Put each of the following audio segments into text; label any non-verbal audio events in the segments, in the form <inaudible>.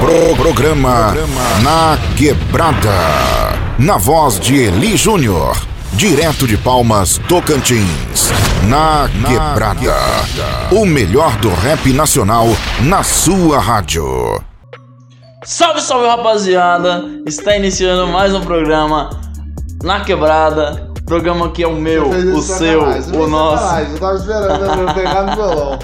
Pro programa Na Quebrada. Na voz de Eli Júnior. Direto de Palmas, Tocantins. Na Quebrada. O melhor do rap nacional na sua rádio. Salve, salve rapaziada! Está iniciando mais um programa Na Quebrada. Programa que é o meu, o seu, o nosso. Eu tava esperando né, eu pegar no violão.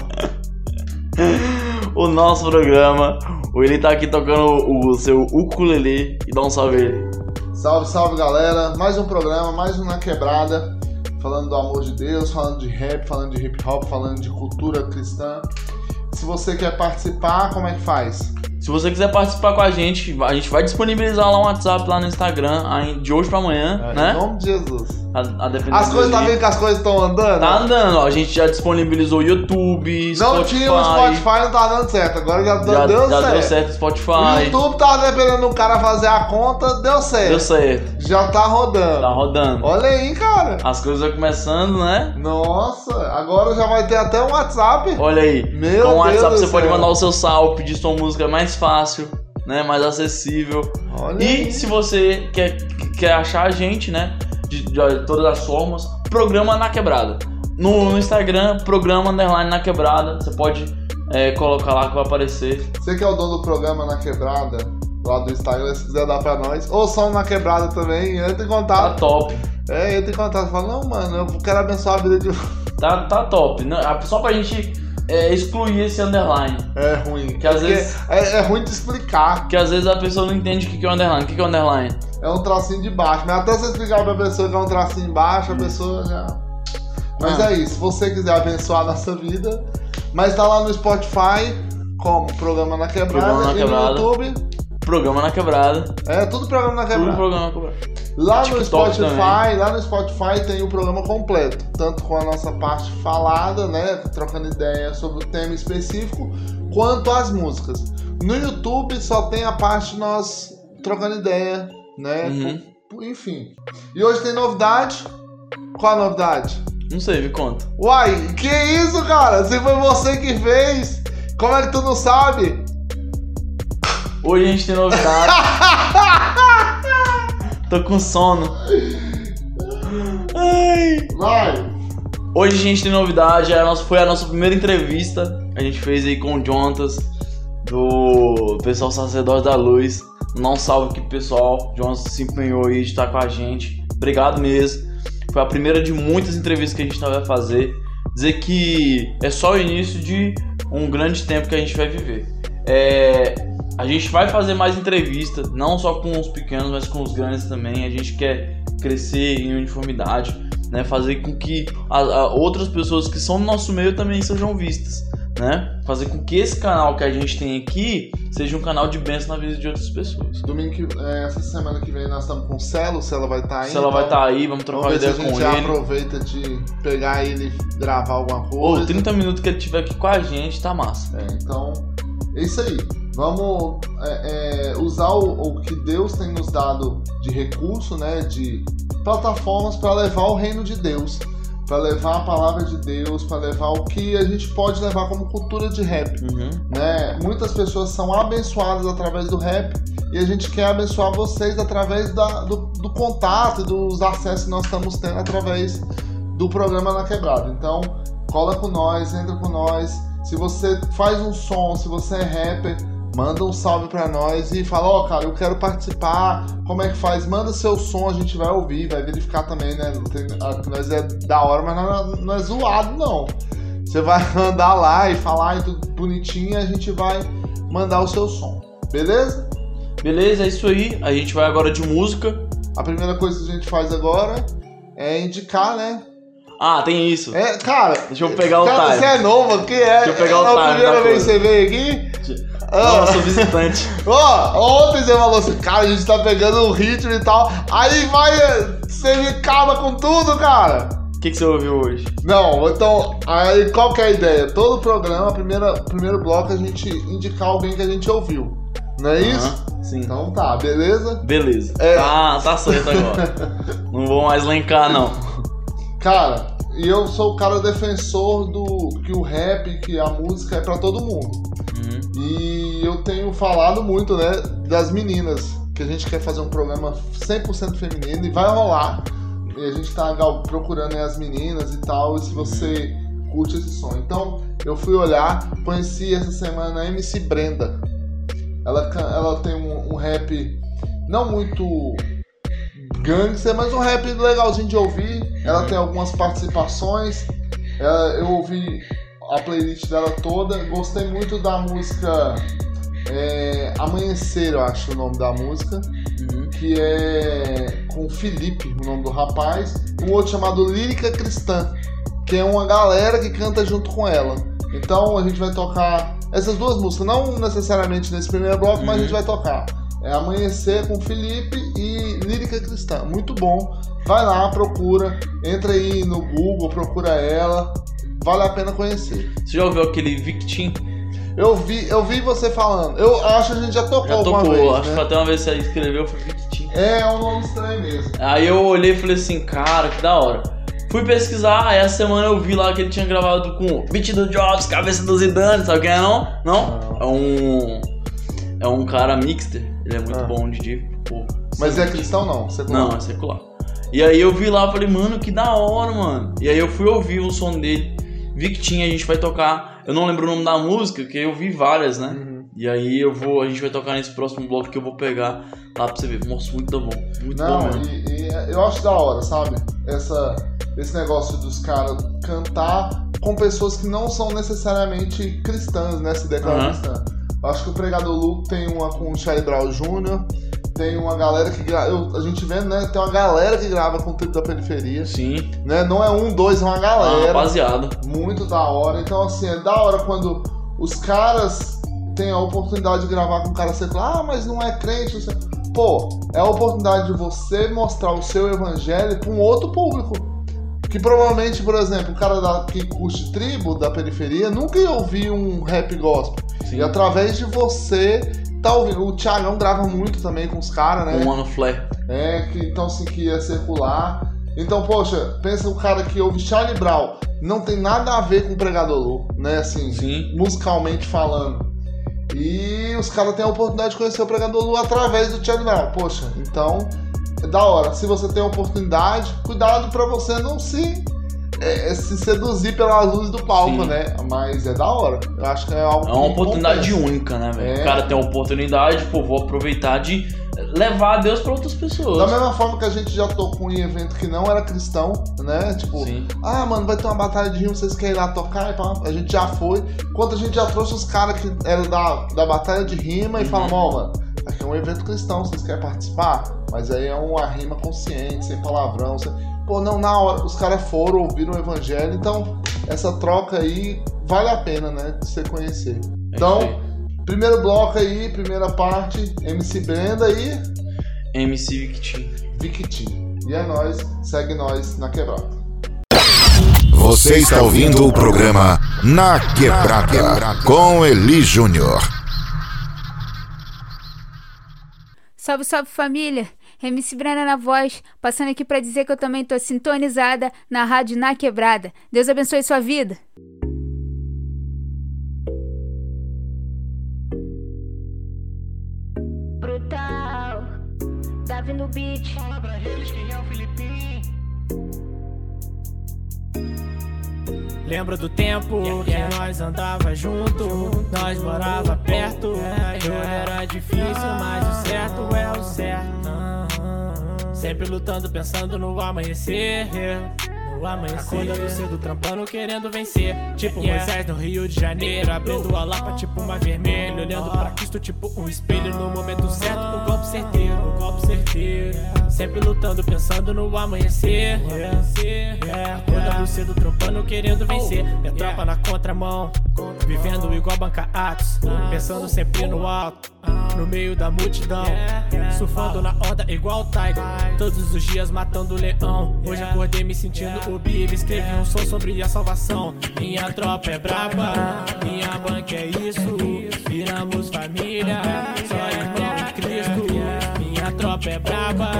<laughs> O nosso programa. O Eli tá aqui tocando o, seu ukulele e dá um salve ele. Salve, salve galera. Mais um programa, mais um Na Quebrada. Falando do amor de Deus, falando de rap, falando de hip hop, falando de cultura cristã. Se você quer participar, como é que faz? Se você quiser participar com a gente, a gente vai disponibilizar lá um WhatsApp lá no Instagram de hoje pra amanhã, É, Em né? nome de Jesus. A, a As coisas, tá vendo que as coisas estão andando? Tá andando, ó. A gente já disponibilizou YouTube, Não Spotify. tinha o Spotify, não tá dando certo. Agora já, Já, deu, já certo. deu certo o O Spotify. YouTube tava dependendo do cara fazer a conta, deu certo. Deu certo. Já tá rodando. Tá rodando. Olha aí, cara. As coisas vão começando, né? Nossa, agora já vai ter até um WhatsApp. Olha aí. Meu Com o WhatsApp Deus você pode mandar o seu salve, pedir sua música mais fácil, né? Mais acessível. Olha E aí. se você quer, quer achar a gente, né? De, de todas as formas, programa na quebrada. No, no Instagram, programa underline na quebrada. Você pode é, colocar lá que vai aparecer. Você que é o dono do programa na quebrada, lá do Instagram, se quiser dar pra nós. Ou só na quebrada também, entra em Tá contato. top. É, entra em contato. Fala, não, mano, eu quero abençoar a vida de Tá, tá top. Só pra gente é, excluir esse underline. É ruim. Que às vezes- É, é ruim de explicar. Porque às vezes a pessoa não entende o que que é underline. O que que é underline? É um tracinho de baixo. Mas até você explicar pra pessoa que é um tracinho embaixo, a pessoa já. Mas Ah. é isso. Se você quiser abençoar a nossa vida. Mas tá lá no Spotify, como Programa na Quebrada. Programa na e Quebrada. no YouTube. Programa na quebrada. É tudo Programa na Tudo Quebrada. programa na quebrada. Lá no TikTok Spotify, lá no Spotify tem o programa completo, tanto com a nossa parte falada, né, trocando ideia sobre o tema específico, quanto as músicas. No YouTube só tem a parte nós trocando ideia, né? Uhum. Enfim. E hoje tem novidade. Qual a novidade? Não sei, me conta. Uai, que isso, cara? Se foi você que fez, como é que tu não sabe? Hoje a gente tem novidade. <laughs> Tô com sono. Ai. Vai. Hoje a gente tem novidade. é a nossa- foi a nossa primeira entrevista. A gente fez aí com o Jontas, do pessoal Sacerdote da Luz. Não salve que pessoal. Jontas se empenhou aí de estar com a gente. Obrigado mesmo. Foi a primeira de muitas entrevistas que a gente vai fazer. Dizer que é só o início de um grande tempo que a gente vai viver. É, a gente vai fazer mais entrevistas, não só com os pequenos, mas com os grandes também. A gente quer crescer em uniformidade, né? Fazer com que a- a outras pessoas que são do nosso meio também sejam vistas, né? Fazer com que esse canal que a gente tem aqui seja um canal de bênção na vida de outras pessoas. Domingo que, é, essa semana que vem nós estamos com o Celo, o Celo vai estar aí. Se ela vai então- estar aí, vamos trocar Vamos uma ver se ideia a com gente já ele. aproveita de pegar ele e gravar alguma Ou coisa. 30 minutos que ele tiver aqui com a gente, tá massa. É, então, é isso aí. Vamos é, é, usar o, o que Deus tem nos dado de recurso, né? De plataformas para levar o reino de Deus. Para levar a palavra de Deus, para levar o que a gente pode levar como cultura de rap. Uhum. né? Muitas pessoas são abençoadas através do rap e a gente quer abençoar vocês através da- do, do contato e dos acessos que nós estamos tendo através do programa Na Quebrada. Então, cola com nós, entra com nós. Se você faz um som, se você é rapper, manda um salve pra nós e fala, ó, cara, eu quero participar, como é que faz? Manda seu som, a gente vai ouvir, vai verificar também, né? Tem- nós é da hora, mas não, não é zoado, não. Você vai <laughs> andar lá e falar e tudo bonitinho a gente vai mandar o seu som. Beleza? Beleza, é isso aí. A gente vai agora de música. A primeira coisa que a gente faz agora é indicar, né? Ah, tem isso. É, cara. Deixa eu pegar o cara, time. Você é novo aqui, é? Deixa eu pegar o é a time primeira da vez que você veio aqui? Não, Ah. eu sou visitante. <laughs> Ó, ontem você falou assim, cara, a gente tá pegando o ritmo e tal. Aí vai, você me acaba com tudo, cara. O que, que você ouviu hoje? Não, então, aí qual que é a ideia? Todo programa, primeira, primeiro bloco, a gente indicar alguém que a gente ouviu. Não é isso? Aham, sim. Então tá, beleza? Beleza. É. Tá, tá certo agora. <laughs> não vou mais lencar, não. Cara, e eu sou o cara defensor do que o rap, que a música é pra todo mundo. Uhum. E eu tenho falado muito, né, das meninas, que a gente quer fazer um programa 100% feminino e vai rolar. E a gente tá procurando as meninas e tal, e se você curte esse som. Então, eu fui olhar, conheci essa semana a MC Brenda. Ela, ela tem um, um rap não muito gangster, mas um rap legalzinho de ouvir. Ela tem algumas participações. Eu ouvi a playlist dela toda. Gostei muito da música é, Amanhecer, eu acho o nome da música. Uhum. Que é com Felipe, o nome do rapaz. Um outro chamado Lírica Cristã, que é uma galera que canta junto com ela. Então a gente vai tocar essas duas músicas, não necessariamente nesse primeiro bloco, uhum. mas a gente uhum. vai tocar. É Amanhecer com Felipe e Lírica Cristã. Muito bom. Vai lá, procura. Entra aí no Google, procura ela. Vale a pena conhecer. Você já ouviu aquele Victim? Eu vi, eu vi você falando. Eu acho que a gente já tocou já tocou, vez, acho né? que até uma vez você escreveu, foi Victim. É, é um nome estranho mesmo. Aí eu olhei e falei assim, cara, que da hora. Fui pesquisar, aí essa semana eu vi lá que ele tinha gravado com Beat do Jobs, Cabeça do Zidane, sabe quem é não? Não? não. É um. É um cara mixter. Ele é muito ah. bom de pô. Mas é cristão não? Secular. Não, é secular. E aí eu vi lá, falei, mano, que da hora, mano. E aí eu fui ouvir o som dele. Vi que tinha, a gente vai tocar. Eu não lembro o nome da música, que eu vi várias, né? Uhum. E aí eu vou, a gente vai tocar nesse próximo bloco que eu vou pegar lá pra você ver. Nossa, muito bom. Muito não, bom mesmo. E, e eu acho da hora, sabe? Essa, esse negócio dos caras cantar com pessoas que não são necessariamente cristãs, né? Se declaram uhum. cristã. Acho que o Pregador Luke tem uma com o Charlie Brown Jr., tem uma galera que grava. A gente vendo, né? Tem uma galera que grava com o Trip da Periferia. Sim. Né? Não é um, dois, é uma galera. Ah, rapaziada. Muito da hora. Então, assim, é da hora quando os caras têm a oportunidade de gravar com um cara secular. Ah, mas não é crente. Não Pô, é a oportunidade de você mostrar o seu evangelho para um outro público. Que provavelmente, por exemplo, o cara da, que curte tribo da periferia nunca ia ouvir um rap gospel. Sim. E através de você tá ouvindo. O Thiagão grava muito também com os caras, né? O Mano Flare. É, que então assim que ia circular. Então, poxa, pensa o cara que ouve Charlie Brown. Não tem nada a ver com o Pregador Louco, né? Assim, Sim. musicalmente falando. E os caras têm a oportunidade de conhecer o Pregador Lu através do Charlie Brown. Poxa, então da hora. Se você tem a oportunidade, cuidado para você não se, é, é, se seduzir pelas luzes do palco, Sim. né? Mas é da hora. Eu acho que é algo. É uma oportunidade compensa. única, né, velho? É. O cara tem a oportunidade, pô, vou aproveitar de levar a Deus para outras pessoas. Da mesma forma que a gente já tocou em evento que não era cristão, né? Tipo, Sim. ah, mano, vai ter uma batalha de rimo, vocês querem ir lá tocar? A gente já foi. Quando a gente já trouxe os caras que eram da, da batalha de rima uhum. e falamos, ó, oh, mano, aqui é um evento cristão, vocês querem participar? Mas aí é uma rima consciente, sem palavrão. Sem... Pô, não, na hora, os caras foram, ouviram o evangelho, então essa troca aí vale a pena, né? De você conhecer. É então, primeiro bloco aí, primeira parte, MC Brenda e. MC Victim. Victim. E é nós, segue nós na quebrada. Você está ouvindo o programa Na Quebrada com Eli Júnior. Salve, salve família! MC Brana na voz, passando aqui para dizer que eu também tô sintonizada na rádio Na Quebrada. Deus abençoe sua vida. Brutal, Davi no beat. Fala pra eles quem é o Filipinho. Lembro do tempo que nós andava junto, nós morava perto. Tudo era difícil, mas o certo é o certo. Sempre lutando, pensando no amanhecer. No amanhecer. Acordando cedo, trampando, querendo vencer. Tipo yeah. Moisés no Rio de Janeiro. Abrindo a lapa, tipo uma vermelha. Olhando pra Cristo, tipo um espelho. No momento certo, o golpe certeiro. O golpe certeiro. Sempre lutando, pensando no amanhecer. Yeah. Acordando cedo, trampando, querendo vencer. Minha tropa na contramão. Vivendo igual banca atos. Pensando sempre no alto. No meio da multidão. Surfando na onda igual o Tiger. Todos os dias matando o leão. Hoje acordei me sentindo o Bibi. Escrevi um som sobre a salvação. Minha tropa é braba. Minha banca é isso. Viramos família. Só irmão de Cristo. Minha tropa é braba.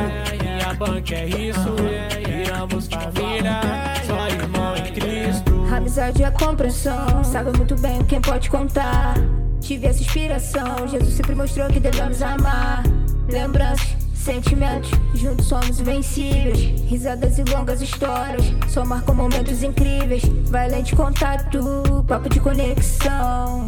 Minha banca é isso. Viramos família. Só irmão em Cristo. Amizade é compreensão. Sabe muito bem quem pode contar. Tive essa inspiração. Jesus sempre mostrou que devemos amar. Lembranças, sentimentos, juntos somos invencíveis. Risadas e longas histórias, só marcam momentos incríveis. Valente contato, papo de conexão.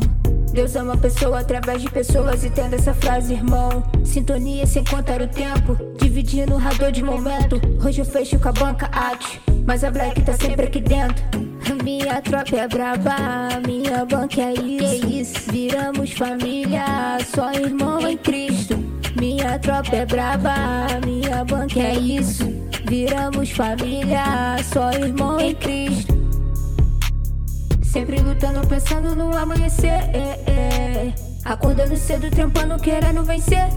Deus ama a pessoa através de pessoas, entenda essa frase, irmão. Sintonia sem contar o tempo, dividindo o rador de momento. Hoje eu fecho com a banca arte, mas a Black tá sempre aqui dentro. Minha tropa é braba, minha banca é isso. Viramos família, só irmão em Cristo. Minha tropa é braba, minha banca é isso. Viramos família, só irmão em Cristo. Sempre lutando, pensando no amanhecer. É, é. Acordando cedo, trampando, querendo vencer.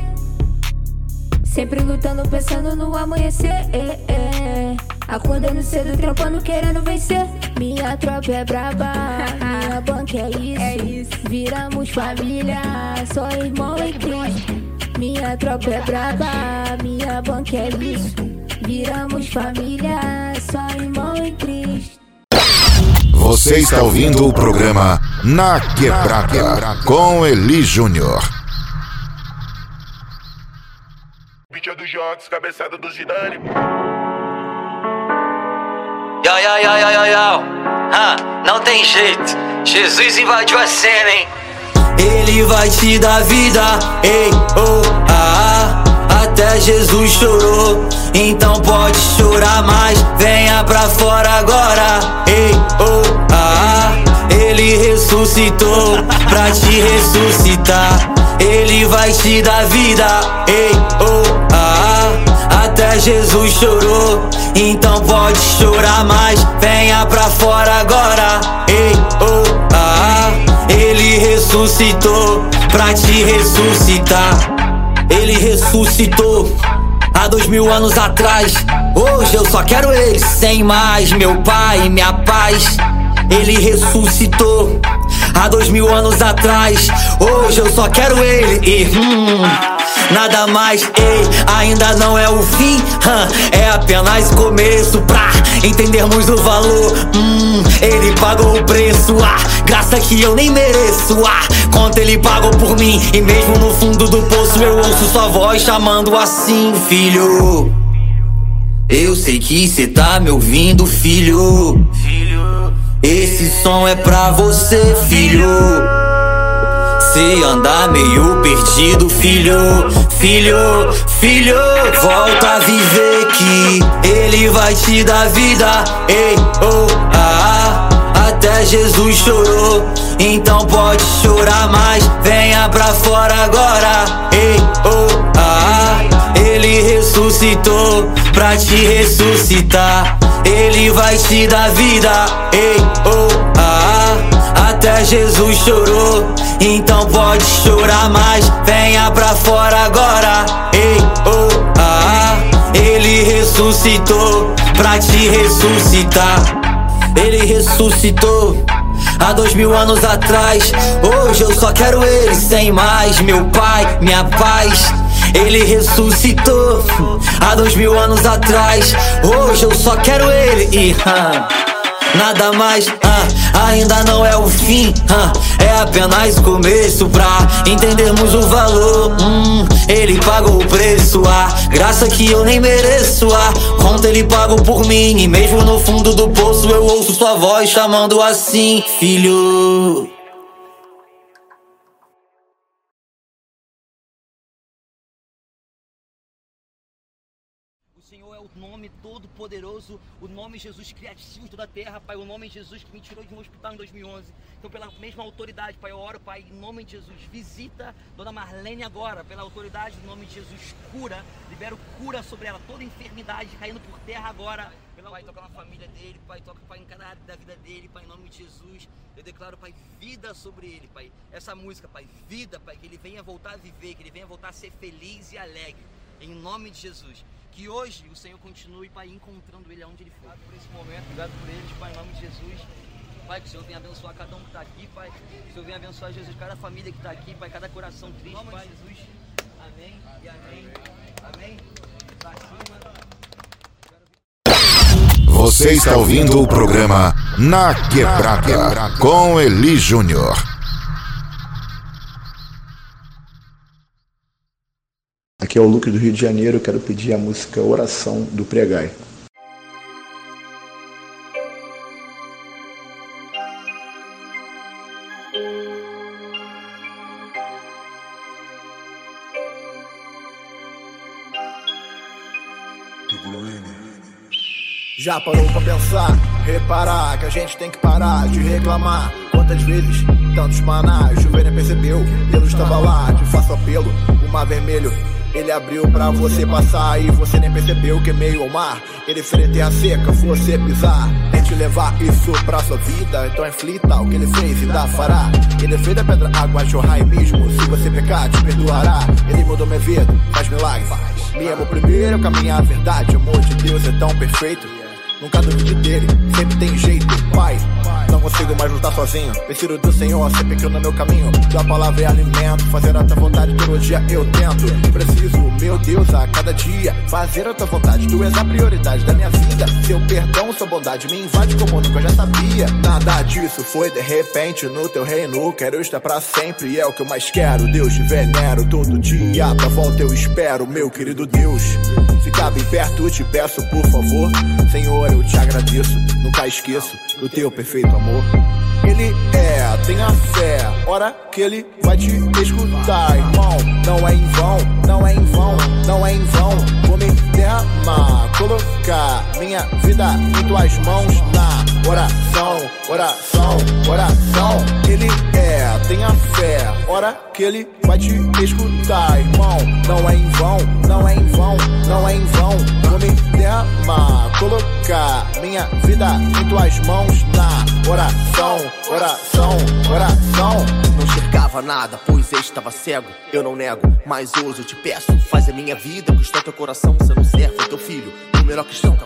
Sempre lutando, pensando no amanhecer. É, é. Acordando cedo, trampando, querendo vencer. Minha tropa é braba, minha banca é isso. É isso. Viramos família, só irmão em Cristo. Minha tropa é braba, minha banca é isso. Viramos família, só irmão em Cristo. Você está ouvindo o programa Na Quebrada com Eli Júnior. É do Jox, cabeçada do Zidane. Yo, yo, yo, yo, yo, yo. Ah, não tem jeito. Jesus invadiu a cena, hein? Ele vai te dar vida, ei, oh, ah, ah. Até Jesus chorou, então pode chorar mais. Venha pra fora agora, ei, oh, ah, ah. Ele ressuscitou pra te ressuscitar. Ele vai te dar vida, ei, oh, ah, ah. Até Jesus chorou, então pode chorar mais. Venha pra fora agora, ei, oh, ah, ah. Ele ressuscitou pra te ressuscitar. Ele ressuscitou há dois mil anos atrás. Hoje eu só quero ele, sem mais. Meu pai, minha paz. Ele ressuscitou há dois mil anos atrás. Hoje eu só quero ele e hum, nada mais. Ei, ainda não é o fim, hum, é apenas o começo pra entendermos o valor. Hum, ele pagou o preço, ah, graça que eu nem mereço. Ah, quanto ele pagou por mim e mesmo no fundo do poço eu ouço sua voz chamando assim, filho. Eu sei que cê tá me ouvindo, filho. Esse som é pra você, filho. Se andar meio perdido, filho, filho, filho, volta a viver que ele vai te dar vida. Ei, oh, ah, ah, até Jesus chorou, então pode chorar mais. Venha pra fora agora. Ei, oh, ah, ah, ressuscitou pra te ressuscitar. Ele vai te dar vida. Ei, oh, ah, ah, até Jesus chorou, então pode chorar mais. Venha pra fora agora. Ei, oh, ah, ah, ele ressuscitou pra te ressuscitar. Ele ressuscitou há dois mil anos atrás. Hoje eu só quero ele, sem mais. Meu pai, minha paz. Ele ressuscitou há dois mil anos atrás. Hoje eu só quero ele e ah, nada mais. ah, ainda não é o fim, ah, é apenas o começo pra entendermos o valor. Hum, ele pagou o preço, a graça que eu nem mereço. A conta ele pagou por mim e mesmo no fundo do poço eu ouço sua voz chamando assim, filho. O nome Jesus criativo de toda a terra, Pai. O nome Jesus que me tirou de um hospital em 2011. Então, pela mesma autoridade, Pai, eu oro, Pai, em nome de Jesus. Visita Dona Marlene agora, pela autoridade do nome de Jesus. Cura, libero cura sobre ela, toda enfermidade caindo por terra agora. Pai, toca na família dele, Pai, toca, Pai, em cada área da vida dele, Pai, em nome de Jesus. Eu declaro, Pai, vida sobre ele, Pai. Essa música, Pai, vida, Pai, que ele venha voltar a viver, que ele venha voltar a ser feliz e alegre. Em nome de Jesus. Que hoje o Senhor continue, Pai, encontrando ele aonde ele for. Obrigado por esse momento, obrigado por eles, Pai, em nome de Jesus. Pai, que o Senhor venha abençoar cada um que está aqui, Pai. Que o Senhor venha abençoar, Jesus, cada família que está aqui, Pai, cada coração triste, em nome Pai. de Jesus. Amém e amém. Amém. Pra cima. Você está ouvindo o programa Na Quebrada com Eli Júnior. Aqui é o Lucas do Rio de Janeiro, quero pedir a música Oração do Pregai. Já parou pra pensar, reparar que a gente tem que parar de reclamar. Quantas vezes, tantos manás, chover nem percebeu, Deus estava lá, te faço apelo, o mar vermelho. Ele abriu pra você passar e você nem percebeu que meio ao mar. Ele fez terra seca, você pisar. Tente levar isso pra sua vida, então reflita o que ele fez e ainda fará. Ele fez da pedra água jorrar e mesmo. Se você pecar, te perdoará. Ele mudou minha vida, faz milagre. Me amo primeiro, caminhar a verdade. O amor de Deus é tão perfeito. Nunca duvide dele, sempre tem jeito, pai. Não consigo mais lutar sozinho. Preciso do Senhor, sempre que eu no meu caminho. Tua palavra é alimento, fazer a tua vontade todo dia eu tento. Preciso, meu Deus, a cada dia fazer a tua vontade. Tu és a prioridade da minha vida. Seu perdão, sua bondade me invade como nunca já sabia. Nada disso foi de repente no teu reino. Quero estar pra sempre e é o que eu mais quero. Deus te venero todo dia. Tua volta eu espero, meu querido Deus. Ficar bem perto, te peço por favor. Senhor, eu te agradeço, nunca esqueço do teu perfeito amor. Ele é, tenha fé, hora que ele vai te escutar, irmão. Não é em vão, não é em vão, não é em vão. Vou me derramar, colocar minha vida em tuas mãos na oração, oração, oração. Ele é, tenha fé, hora que ele vai te escutar, irmão. Não é em vão, não é em vão, não é em vão. Vou me derramar, colocar minha vida em tuas mãos na oração, oração, oração. Não enxergava nada, pois estava cego. Eu não nego, mas hoje eu te peço. Faz a minha vida custar teu coração, sendo servo, teu filho, o melhor cristão.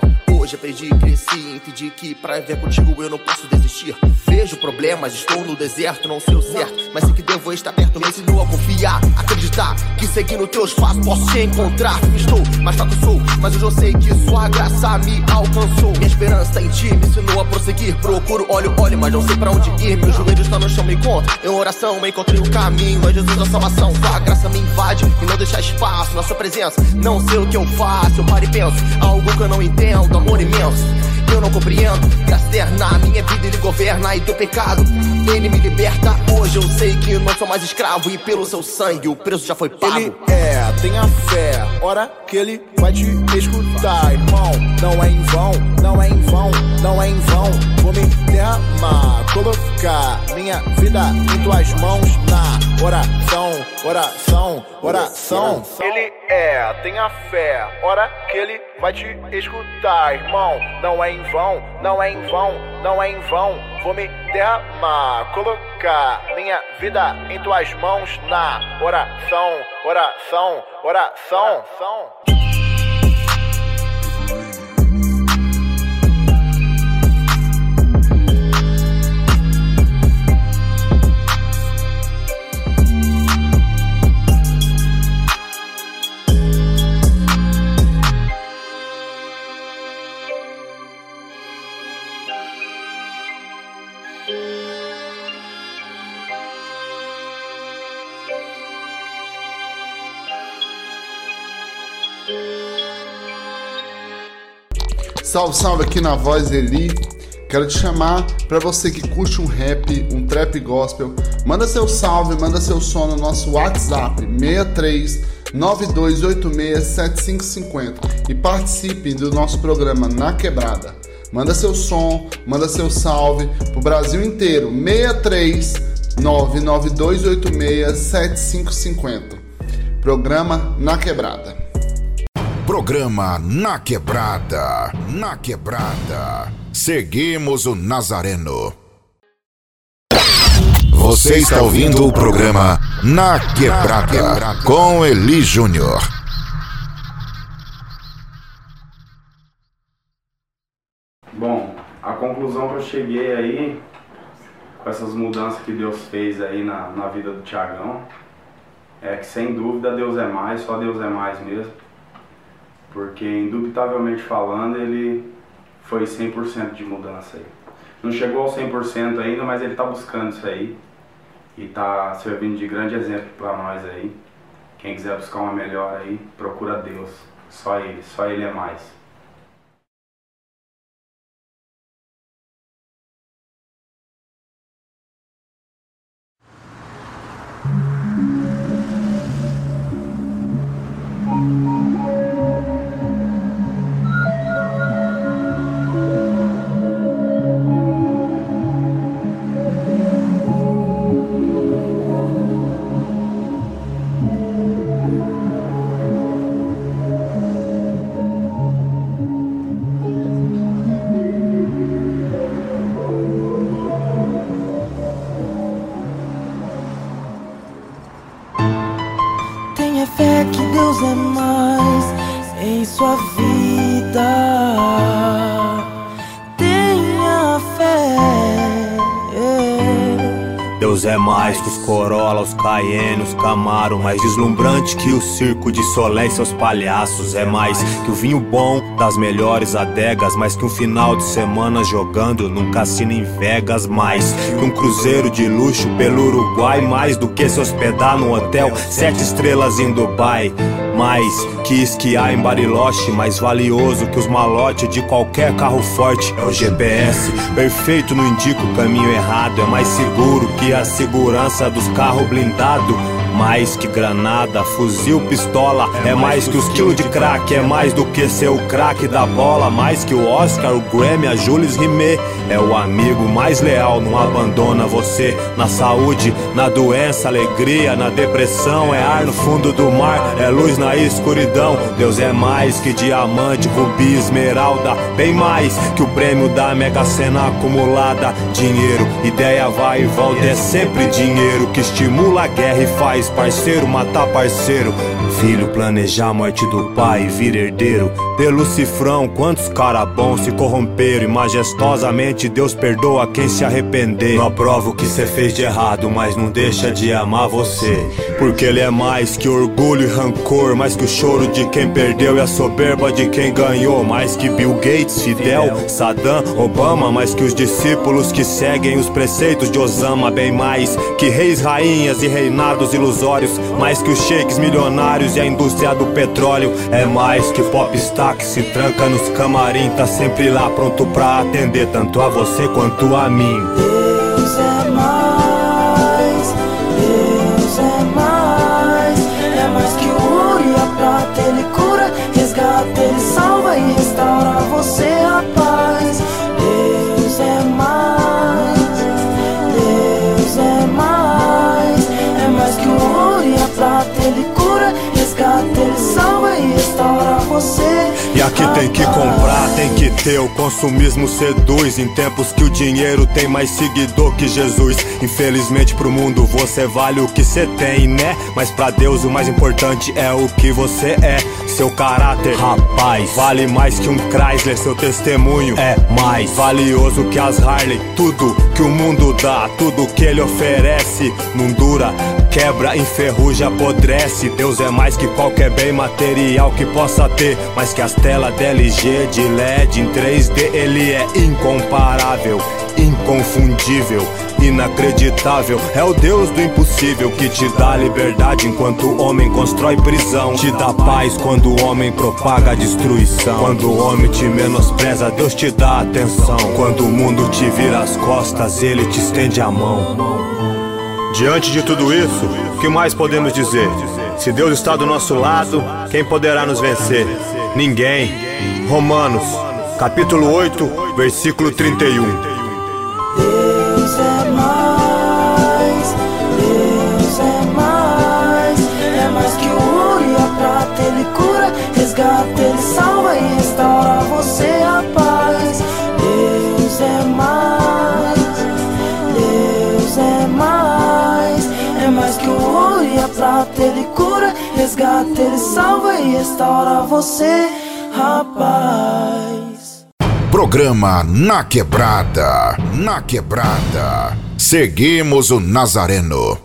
Hoje aprendi, cresci, entendi que pra ver contigo eu não posso desistir. Vejo problemas, estou no deserto, não sei o certo, mas sei que devo estar perto. Me ensinou a confiar, acreditar que seguindo teus passos posso te encontrar. Estou mais fraco sou, mas hoje eu sei que sua graça me alcançou. Minha esperança em ti me ensinou a prosseguir. Procuro, olho, olho, mas não sei pra onde ir. Meus joelhos estão no chão, me encontro. Em oração, encontrei o caminho. É Jesus a salvação. Sua graça me invade e não deixa espaço na sua presença. Não sei o que eu faço, eu paro e penso. Algo que eu não entendo, amor imenso. Eu não compreendo, graça eterna, minha vida ele governa e do pecado ele me liberta. Hoje eu sei que não sou mais escravo e pelo seu sangue o preço já foi pago. Ele é, tenha fé, hora que ele vai te escutar, irmão. Não é em vão, não é em vão, não é em vão. Vou me derramar, colocar minha vida em tuas mãos na oração, oração, oração. Ele é, tenha fé, hora que ele vai te escutar, irmão. Não é em vão, não é em vão, não é em vão. Vou me derramar, colocar minha vida em tuas mãos na oração, oração, oração. Salve, salve aqui na voz Eli. Quero te chamar para você que curte um rap, um trap gospel. Manda seu salve, manda seu som no nosso WhatsApp 63 9286 7550 e participe do nosso programa Na Quebrada. Manda seu som, manda seu salve pro Brasil inteiro 63 99286 7550. Programa Na Quebrada. Programa Na Quebrada. Na Quebrada. Seguimos o Nazareno. Você está ouvindo o programa Na Quebrada com Eli Júnior. Bom, a conclusão que eu cheguei aí, com essas mudanças que Deus fez aí na, na vida do Tiagão, é que sem dúvida Deus é mais, só Deus é mais mesmo. Porque, indubitavelmente falando, ele foi 100% de mudança aí. Não chegou ao 100% ainda, mas ele está buscando isso aí. E está servindo de grande exemplo para nós aí. Quem quiser buscar uma melhor aí, procura Deus. Só Ele, só Ele é mais. Mais deslumbrante que o circo de Solé e seus palhaços. É mais que o vinho bom das melhores adegas Mais que um final de semana jogando num cassino em Vegas Mais que um cruzeiro de luxo pelo Uruguai Mais do que se hospedar num hotel sete estrelas em Dubai mais que esquiar em Bariloche Mais valioso que os malotes de qualquer carro forte. É o GPS, perfeito não indica o caminho errado É mais seguro que a segurança dos carros blindados mais que granada, fuzil, pistola É mais que os quilos de crack É mais do que ser o craque da bola. Mais que o Oscar, o Grammy, a Jules Rimet É o amigo mais leal, não abandona você. Na saúde, na doença, alegria, na depressão É ar no fundo do mar, é luz na escuridão. Deus é mais que diamante, rubi, esmeralda Bem mais que o prêmio da Mega Sena acumulada. Dinheiro, ideia vai e volta É sempre dinheiro que estimula a guerra e faz parceiro matar parceiro. Filho planejar a morte do pai vir herdeiro. Pelo cifrão, quantos cara bons se corromperam E majestosamente Deus perdoa quem se arrepender. Não aprovo o que cê fez de errado, mas não deixa de amar você. Porque ele é mais que orgulho e rancor Mais que o choro de quem perdeu e a soberba de quem ganhou. Mais que Bill Gates, Fidel, Saddam, Obama Mais que os discípulos que seguem os preceitos de Osama. Bem mais que reis, rainhas e reinados ilusórios. Mais que os sheiks milionários e a indústria do petróleo. É mais que popstar que se tranca nos camarim Tá sempre lá pronto pra atender tanto a você quanto a mim Deus é mais, Deus é mais, é mais que o ouro e a prata, ele cura, resgata, ele salva e restaura você, rapaz. Deus é mais, Deus é mais, é mais que o ouro e a prata, ele cura, resgata, ele salva e restaura você. Aqui tem que comprar, tem que ter, o consumismo seduz Em tempos que o dinheiro tem mais seguidor que Jesus. Infelizmente pro mundo você vale o que cê tem, né? Mas pra Deus o mais importante é o que você é. Seu caráter, rapaz, vale mais que um Chrysler. Seu testemunho é mais valioso que as Harley. Tudo que o mundo dá, tudo que ele oferece Não dura, quebra, enferruja, apodrece Deus é mais que qualquer bem material que possa ter Mais que as telas LG, de LED em 3D Ele é incomparável, inconfundível Inacreditável, é o Deus do impossível que te dá liberdade enquanto o homem constrói prisão. Te dá paz quando o homem propaga a destruição. Quando o homem te menospreza, Deus te dá atenção. Quando o mundo te vira as costas, ele te estende a mão. Diante de tudo isso, o que mais podemos dizer? Se Deus está do nosso lado, quem poderá nos vencer? Ninguém. Romanos, capítulo 8, versículo 31. Deus é mais, Deus é mais, é mais que o ouro e a prata, ele cura, resgata, ele salva e restaura você, rapaz. Deus é mais, ele cura, resgata, ele salva e restaura você, rapaz. Programa Na Quebrada. Na Quebrada. Seguimos o Nazareno.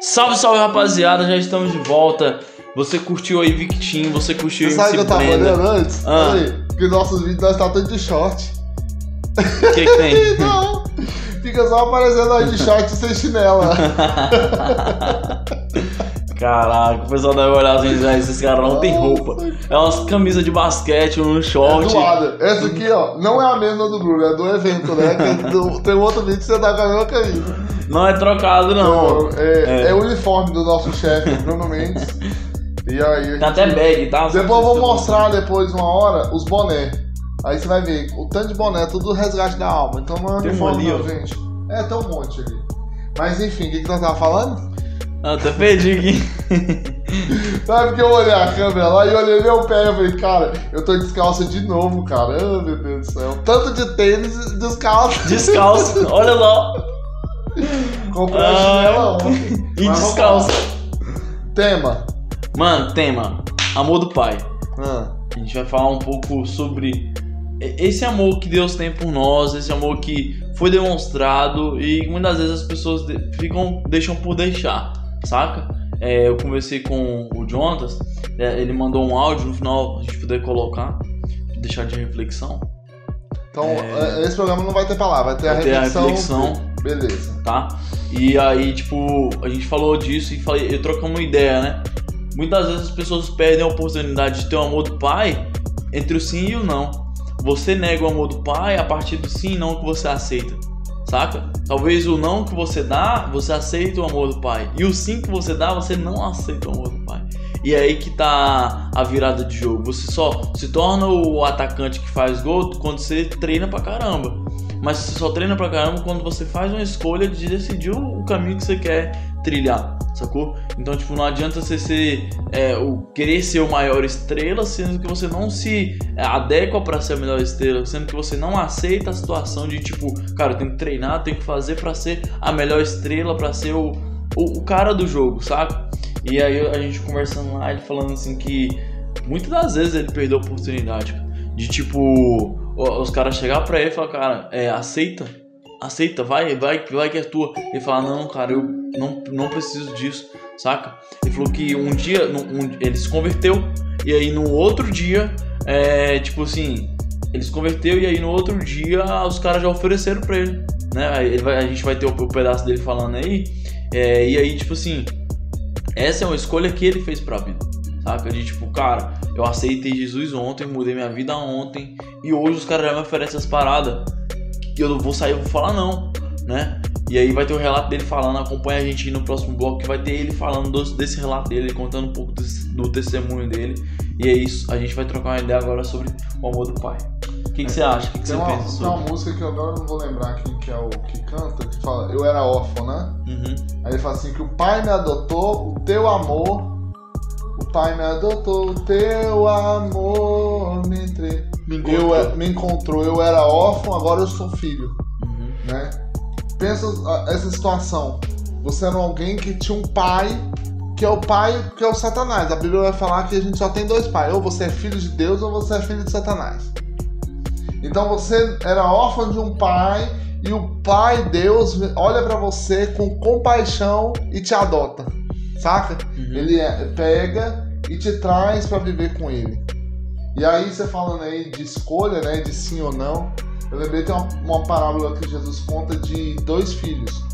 Salve, salve rapaziada, já estamos de volta. Você curtiu aí Victim, você curtiu Você sabe o que eu tava Brenda. olhando antes? Ah. Olha, que nossos vídeos nós tá todos de short. O que, que tem? <laughs> Não, fica só aparecendo nós de short sem chinela. <laughs> Caraca, o pessoal deve olhar assim, "Ah, esses caras não tem roupa. É umas camisas de basquete, um short. Doada. Essa aqui, ó, não é a mesma do Bruno, é do evento, né? <laughs> Tem um outro vídeo que você tá com a mesma camisa. Não é trocado, não. É, é o uniforme do nosso chefe, Bruno Mendes. E aí. a Tem até gente- bag, tá? Depois eu vou mostrar depois, uma hora, os boné. Aí você vai ver o tanto de boné, tudo resgate da alma. Então não é uniforme, não, gente. É, tem um monte ali. Mas enfim, o que, que nós tava falando? Ah, até perdi aqui. <laughs> Sabe porque eu olhei a câmera lá e olhei meu pé e falei, cara, eu tô descalço de novo, cara. Ah, meu Deus do céu. Tanto de tênis e descalço. <laughs> Descalço, olha lá. Comprei a Ah, chinela <laughs> ontem. E descalço. Tema. Mano, tema. Amor do pai. Ah. A gente vai falar um pouco sobre esse amor que Deus tem por nós, esse amor que foi demonstrado e muitas vezes as pessoas ficam, deixam por deixar, saca? É, eu conversei com o Jonas, é, ele mandou um áudio no final, a gente poder colocar, deixar de reflexão. Então, é, esse programa não vai ter palavra, vai ter, Vai a, ter a reflexão. reflexão. Beleza. tá? E aí, tipo, a gente falou disso e falei, eu trocamos uma ideia, né? Muitas vezes as pessoas perdem a oportunidade de ter o amor do pai entre o sim e o não. Você nega o amor do pai a partir do sim e não que você aceita, saca? Talvez o não que você dá, você aceita o amor do pai. E o sim que você dá, você não aceita o amor do pai. E é aí que tá a virada de jogo. Você só se torna o atacante que faz gol quando você treina pra caramba. Mas você só treina pra caramba quando você faz uma escolha de decidir o caminho que você quer trilhar, sacou? Então, tipo, não adianta você ser é, o querer ser o maior estrela, sendo que você não se é, adequa pra ser a melhor estrela, sendo que você não aceita a situação de tipo, cara, eu tenho que treinar, tenho que fazer pra ser a melhor estrela, pra ser o, o, o cara do jogo, saca? E aí a gente conversando lá, ele falando assim que muitas das vezes ele perdeu a oportunidade, de tipo, os caras chegar pra ele e falar, cara, é, aceita, aceita, vai, vai, vai que é tua. Ele fala, não, cara, eu não, não preciso disso, saca? Ele falou que um dia, um- ele se converteu, e aí no outro dia, é, tipo assim, ele se converteu e aí no outro dia os caras já ofereceram pra ele, né? Ele vai- a gente vai ter o, o pedaço dele falando aí, é, e aí, tipo assim, essa é uma escolha que ele fez pra vida. Saca? De tipo, cara, eu aceitei Jesus ontem, mudei minha vida ontem, e hoje os caras já me oferecem as paradas. E eu não vou sair, eu vou falar não, né? E aí vai ter o relato dele falando, acompanha a gente aí no próximo bloco, que vai ter ele falando dos- desse relato dele, contando um pouco desse- do testemunho dele. E é isso, a gente vai trocar uma ideia agora sobre o amor do pai. O que, que você acha? O que, que Tem você uma, pensa tem sobre? uma música que eu agora não vou lembrar quem que é o que canta, que fala, eu era órfão, né? Uhum. Aí ele fala assim que o pai me adotou, o teu amor. Pai me adotou, o teu amor me entre... Me eu, é, me encontrou, eu era órfão, agora eu sou filho. Uhum. Né? Pensa ah, essa situação. Você era alguém que tinha um pai, que é o pai, que é o Satanás. A Bíblia vai falar que a gente só tem dois pais. Ou você é filho de Deus ou você é filho de Satanás. Então você era órfão de um pai e o pai Deus olha pra você com compaixão e te adota, saca? Ele é- pega e te traz pra viver com ele. E aí você falando aí de escolha, né, de sim ou não, eu lembrei tem uma, uma parábola que Jesus conta de dois filhos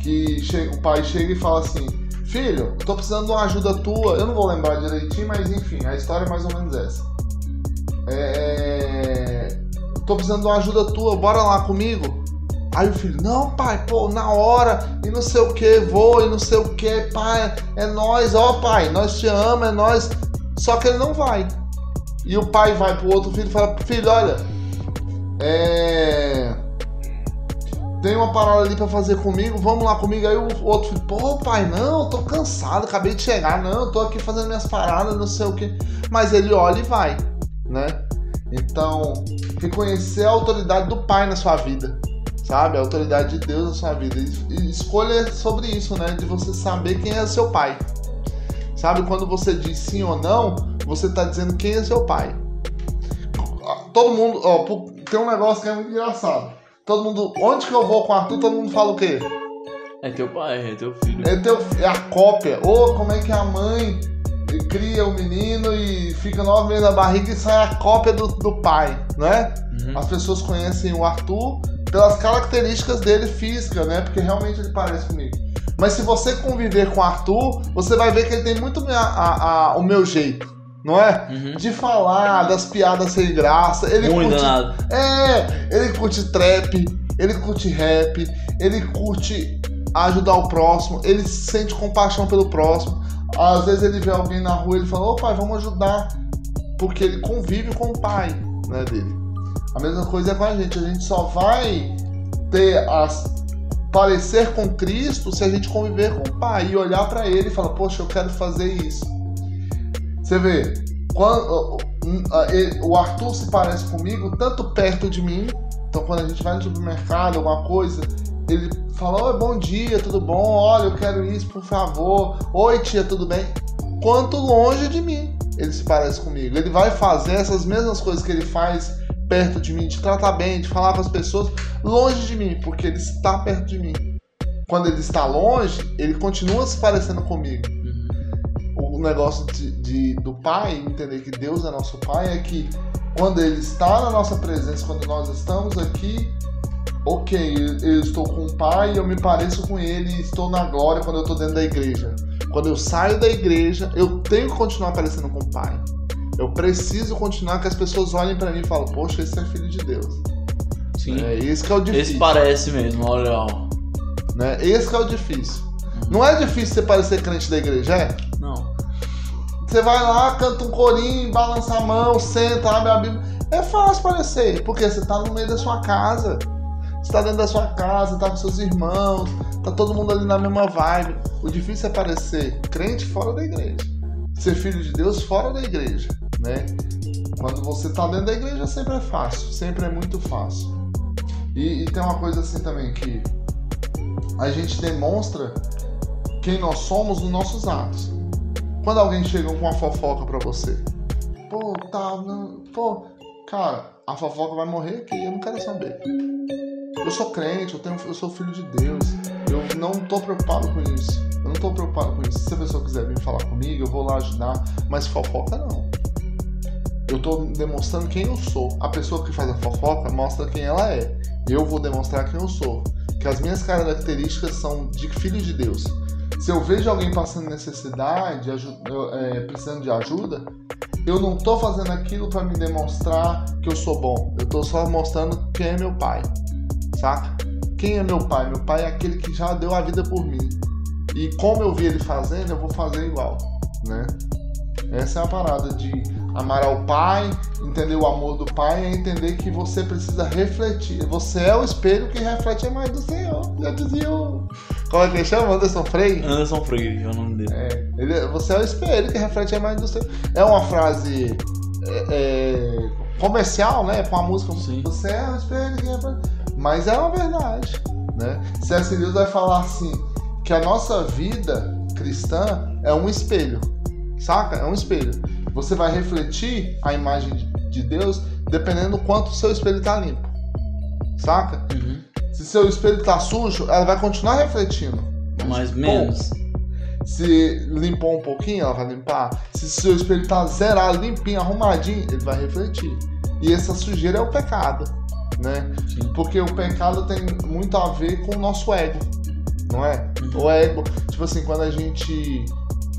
que chega, o pai chega e fala assim: Filho, eu tô precisando de uma ajuda tua. Eu não vou lembrar direitinho, mas enfim, a história é mais ou menos essa. É, tô precisando de uma ajuda tua, bora lá comigo? Aí o filho, não, pai, pô, na hora, e não sei o que, vou, e não sei o que, pai, é nós, ó pai, nós te amamos, é nós. Só que ele não vai. E o pai vai pro outro filho e fala, filho, olha, é. Tem uma parada ali pra fazer comigo, vamos lá comigo. Aí o outro filho, pô, pai, não, eu tô cansado, acabei de chegar, não, eu tô aqui fazendo minhas paradas, não sei o que. Mas ele olha e vai, né? Então, reconhecer a autoridade do pai na sua vida, sabe? A autoridade de Deus na sua vida. E escolha sobre isso, né? De você saber quem é seu pai. Sabe, quando você diz sim ou não, você tá dizendo quem é seu pai. Todo mundo, ó, tem um negócio que é muito engraçado. Todo mundo, onde que eu vou com o Arthur, todo mundo fala o quê? É teu pai, é teu filho. É, teu, é a cópia. Ou como é que a mãe cria o menino e fica nove meses na barriga e sai a cópia do, do pai, né? As pessoas conhecem o Arthur pelas características dele física, né? Porque realmente ele parece comigo. Mas se você conviver com o Arthur, você vai ver que ele tem muito a- a- a- o meu jeito, não é? De falar, das piadas sem graça. Ele Muito curte, danado. É, ele curte trap, ele curte rap, ele curte ajudar o próximo, ele sente compaixão pelo próximo. Às vezes ele vê alguém na rua e ele fala, ô pai, vamos ajudar. Porque ele convive com o pai né, dele. A mesma coisa é com a gente. A gente só vai ter as parecer com Cristo se a gente conviver com o pai e olhar pra ele e falar, poxa, eu quero fazer isso. Você vê, quando o Arthur se parece comigo tanto perto de mim, então quando a gente vai no supermercado, alguma coisa, ele fala, oi, bom dia, tudo bom? Olha, eu quero isso, por favor. Oi, tia, tudo bem? Quanto longe de mim ele se parece comigo. Ele vai fazer essas mesmas coisas que ele faz perto de mim, de tratar bem, de falar com as pessoas, longe de mim, porque ele está perto de mim. Quando ele está longe, ele continua se parecendo comigo. O negócio de, de- do pai, entender que Deus é nosso pai, é que quando ele está na nossa presença, quando nós estamos aqui, ok, eu, estou com o pai, eu me pareço com ele e estou na glória quando eu estou dentro da igreja. Quando eu saio da igreja, eu tenho que continuar parecendo com o pai. Eu preciso continuar que as pessoas olhem pra mim e falem, poxa, esse é filho de Deus. Sim. É esse que é o difícil. Esse parece mesmo, olha. ó. Né? Esse que é o difícil. Não é difícil você parecer crente da igreja, é? Não. Você vai lá, canta um corinho, balança a mão, senta, abre a Bíblia. É fácil parecer, porque você tá no meio da sua casa. Você tá dentro da sua casa, tá com seus irmãos, tá todo mundo ali na mesma vibe. O difícil é parecer crente fora da igreja. Ser filho de Deus fora da igreja, né? Quando você tá dentro da igreja sempre é fácil, sempre é muito fácil. E, e tem uma coisa assim também que a gente demonstra quem nós somos nos nossos atos. Quando alguém chega com uma fofoca pra você, pô, tá, não, pô, cara, a fofoca vai morrer aqui, eu não quero saber. Eu sou crente, eu, tenho, eu sou filho de Deus, eu não tô preocupado com isso. Eu não tô preocupado com isso. Se a pessoa quiser vir falar comigo, eu vou lá ajudar, mas fofoca não. Eu tô demonstrando quem eu sou. A pessoa que faz a fofoca mostra quem ela é. Eu vou demonstrar quem eu sou. Que as minhas características são de filho de Deus. Se eu vejo alguém passando necessidade, é, precisando de ajuda, eu não tô fazendo aquilo para me demonstrar que eu sou bom. Eu tô só mostrando quem é meu pai. Saca? Quem é meu pai? Meu pai é aquele que já deu a vida por mim. E como eu vi ele fazendo, eu vou fazer igual, né? Essa é a parada de amar ao pai, entender o amor do pai, é entender que você precisa refletir. Você é o espelho que reflete a imagem do Senhor. Já dizia o... Como é que ele chama? Anderson Freire? Anderson Freire, é o nome dele. É, ele- você é o espelho que reflete a imagem do Senhor. É uma frase é, é, comercial, né? Com a música. Você é o espelho que reflete. Mas é uma verdade, né? C.S. Lewis vai falar assim, que a nossa vida cristã é um espelho, saca? É um espelho. Você vai refletir a imagem de- de Deus dependendo do quanto o seu espelho tá limpo, saca? Se seu espelho tá sujo, ela vai continuar refletindo. Mais pouco. menos. Se limpou um pouquinho, ela vai limpar. Se seu espelho tá zerado, limpinho, arrumadinho, ele vai refletir. E essa sujeira é o pecado, né? Porque o pecado tem muito a ver com o nosso ego, não é? O ego, tipo assim, quando a gente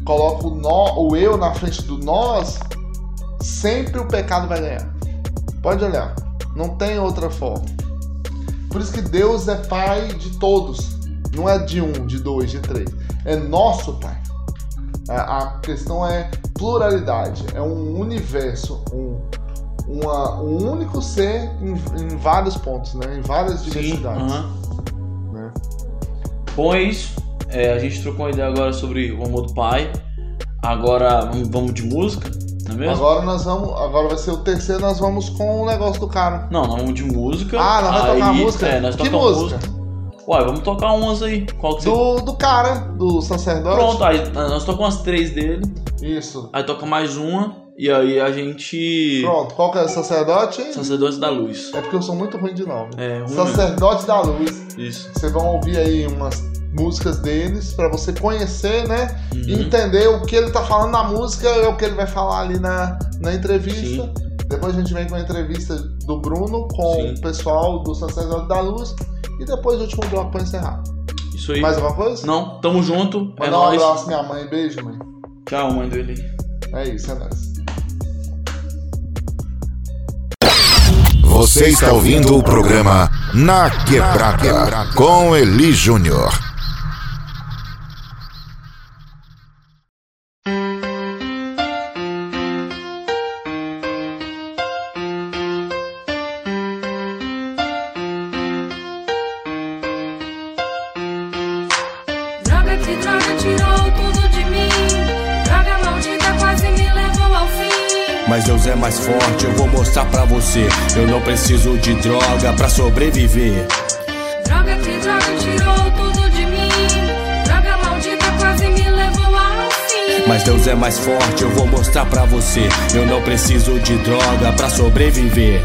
coloca o, nó, o eu na frente do nós, sempre o pecado vai ganhar. Pode olhar, não tem outra forma. Por isso que Deus é pai de todos. Não é de um, de dois, de três. É nosso pai. É, A questão é pluralidade. É um universo, um, uma- um único ser em, em vários pontos, né? Em várias diversidades. aham. né? Bom, é isso. É, a gente trocou uma ideia agora sobre o amor do pai. Agora vamos- de música, não é mesmo? Agora nós vamos. Agora vai ser o terceiro, nós vamos com o negócio do cara. Não, nós vamos de música. Ah, nós vamos tocar música? É, nós Que tocamos música? Ué, vamos tocar umas aí. Qual que você... Do, do cara, do sacerdote. Pronto, aí nós tocamos umas três dele. Isso. Aí toca mais uma. E aí a gente. Pronto, qual que é o sacerdote? Sacerdote da Luz. É porque eu sou muito ruim de nome. É, ruim Sacerdote da Luz. Isso. Vocês vão ouvir aí umas músicas deles pra você conhecer, né? Uhum. E entender o que ele tá falando na música é o que ele vai falar ali na, na entrevista. Depois a gente vem com a entrevista do Bruno com Sim. o pessoal do Sacerdote da Luz. E depois o último bloco pra encerrar. Isso aí. Mais alguma coisa? Não, tamo junto. é Mandar um nóis. abraço minha mãe. Beijo, mãe. Tchau, mãe do Eli. É isso, é nóis. Você está ouvindo o programa Na Quebrada com Eli Júnior. Forte, eu vou mostrar pra você. Eu não preciso de droga pra sobreviver. Droga que droga tirou tudo de mim. Droga maldita quase me levou ao fim. Mas Deus é mais forte, eu vou mostrar pra você. Eu não preciso de droga pra sobreviver.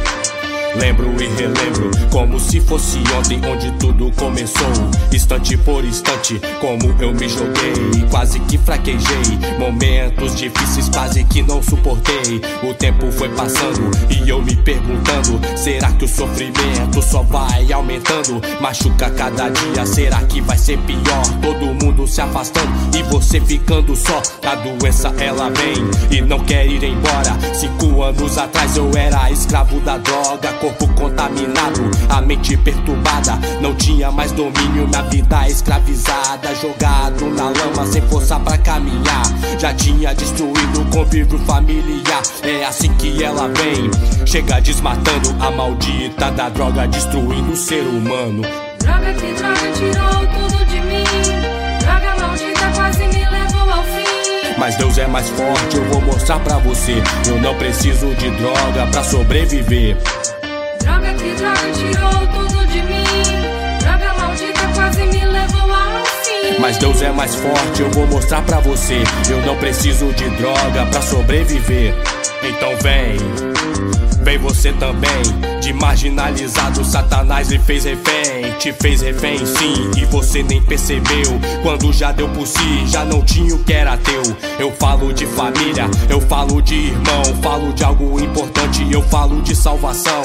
Lembro e relembro como se fosse ontem onde tudo começou. Instante por instante, como eu me joguei. Quase que fraquejei. Momentos difíceis, quase que não suportei. O tempo foi passando e eu me perguntando: será que o sofrimento só vai aumentando? Machuca cada dia, será que vai ser pior? Todo mundo se afastando e você ficando só. A doença ela vem e não quer ir embora. Cinco anos atrás eu era escravo da droga, corpo contaminado, a mente perturbada. Não tinha mais domínio, minha vida escravizada. Jogado na lama sem força pra caminhar. Já tinha destruído o convívio familiar. É assim que ela vem, chega desmatando a maldita da droga, destruindo o ser humano. Droga que droga tirou tudo de mim. Droga maldita quase me levou ao fim. Mas Deus é mais forte, eu vou mostrar pra você. Eu não preciso de droga pra sobreviver. Droga que droga tirou tudo de mim. Droga maldita quase me levou ao fim. Mas Deus é mais forte, eu vou mostrar pra você. Eu não preciso de droga pra sobreviver. Então vem, vem você também. De marginalizado, Satanás me fez refém. Te fez refém, sim, e você nem percebeu. Quando já deu por si, já não tinha o que era teu. Eu falo de família, eu falo de irmão. Falo de algo importante, eu falo de salvação.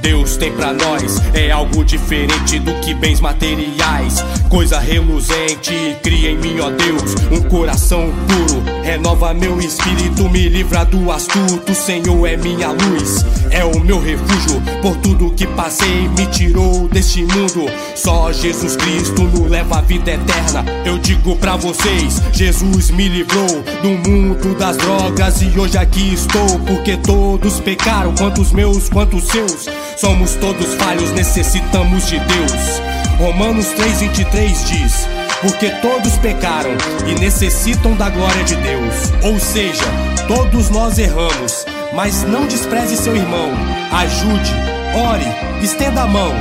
Deus tem pra nós é algo diferente do que bens materiais. Coisa reluzente, cria em mim, ó Deus, um coração puro. Renova meu espírito, me livra do astuto. Senhor é minha luz, é o meu refúgio. Por tudo que passei, me tirou deste mundo. Só Jesus Cristo nos leva à vida eterna. Eu digo pra vocês: Jesus me livrou do mundo das drogas e hoje aqui estou. Porque todos pecaram, quanto os meus, quanto os seus. Somos todos falhos, necessitamos de Deus. Romanos 3,23 diz: Porque todos pecaram e necessitam da glória de Deus. Ou seja, todos nós erramos, mas não despreze seu irmão. Ajude, ore, estenda a mão.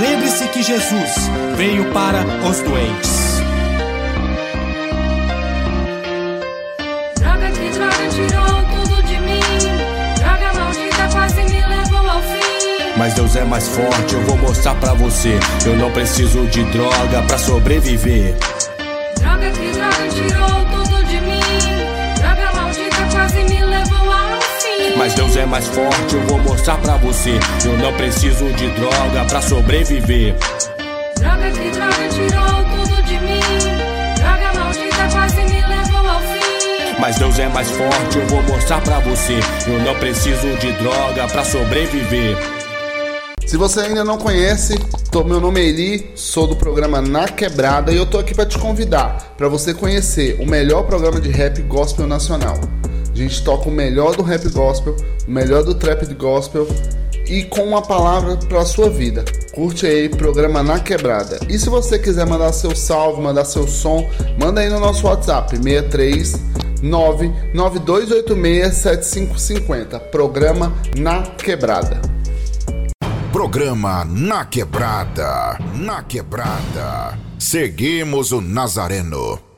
Lembre-se que Jesus veio para os doentes. Mas Deus é mais forte, eu vou mostrar pra você. Eu não preciso de droga pra sobreviver. Droga que droga tirou tudo de mim. Droga maldita quase me levou ao fim. Mas Deus é mais forte, eu vou mostrar pra você. Eu não preciso de droga pra sobreviver. Droga que droga tirou tudo de mim. Droga maldita quase me levou ao fim. Mas Deus é mais forte, eu vou mostrar pra você. Eu não preciso de droga pra sobreviver. Se você ainda não conhece, tô- meu nome é Eli, sou do programa Na Quebrada e eu tô aqui para te convidar para você conhecer o melhor programa de rap gospel nacional. A gente toca o melhor do rap gospel, o melhor do trap de gospel e com uma palavra para sua vida. Curte aí programa Na Quebrada. E se você quiser mandar seu salve, mandar seu som, manda aí no nosso WhatsApp 63 99286 7550. Programa Na Quebrada. Programa Na Quebrada. Na Quebrada. Seguimos o Nazareno.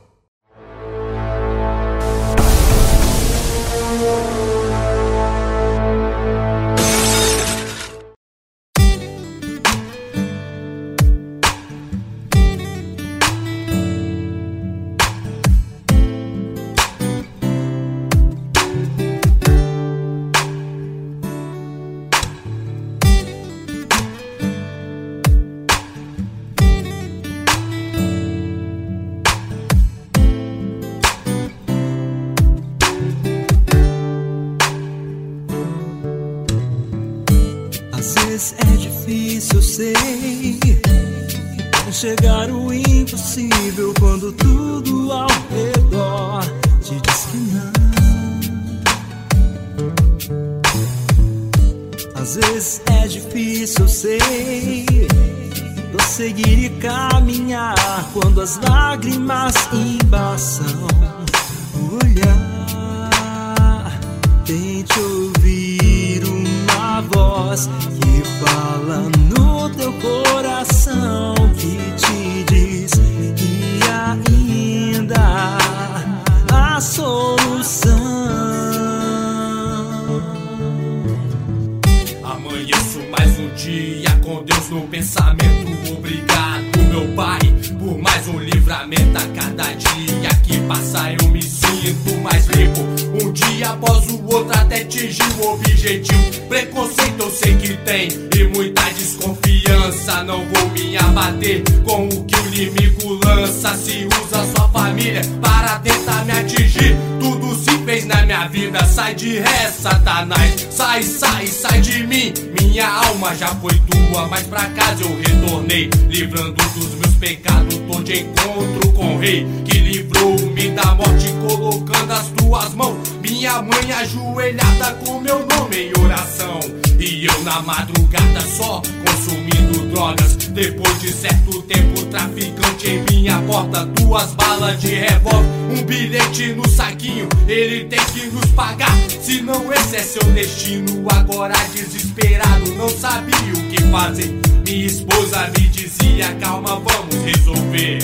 Abater com o que o inimigo lança. Se usa sua família para tentar me atingir. Tudo se fez na minha vida. Sai de ré, Satanás. Sai, sai, sai de mim. Minha alma já foi tua, mas pra casa eu retornei. Livrando dos meus pecados, tô de encontro com o rei. Que livrou-me da morte, colocando as tuas mãos. Minha mãe ajoelhada com meu nome em oração. E eu na madrugada só consumindo drogas. Depois de certo tempo, traficante em minha porta. Duas balas de revólver, um bilhete no saquinho. Ele tem que nos pagar, senão esse é seu destino. Agora desesperado, não sabia o que fazer. Minha esposa me dizia: calma, vamos resolver.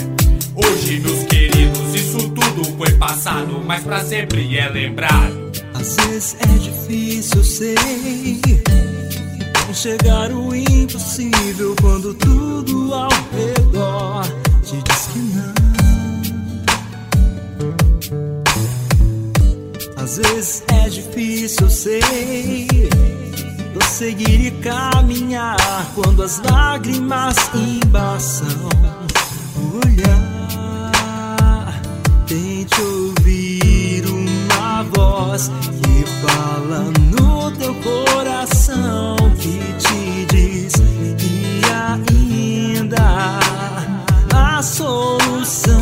Hoje, meus queridos, isso tudo foi passado, mas pra sempre é lembrado. Às vezes é difícil, eu sei. Enxergar o impossível quando tudo ao redor te diz que não. Às vezes é difícil, eu sei. Prosseguir e caminhar quando as lágrimas embaçam o olhar. Tente ouvir uma voz que fala no teu coração solução.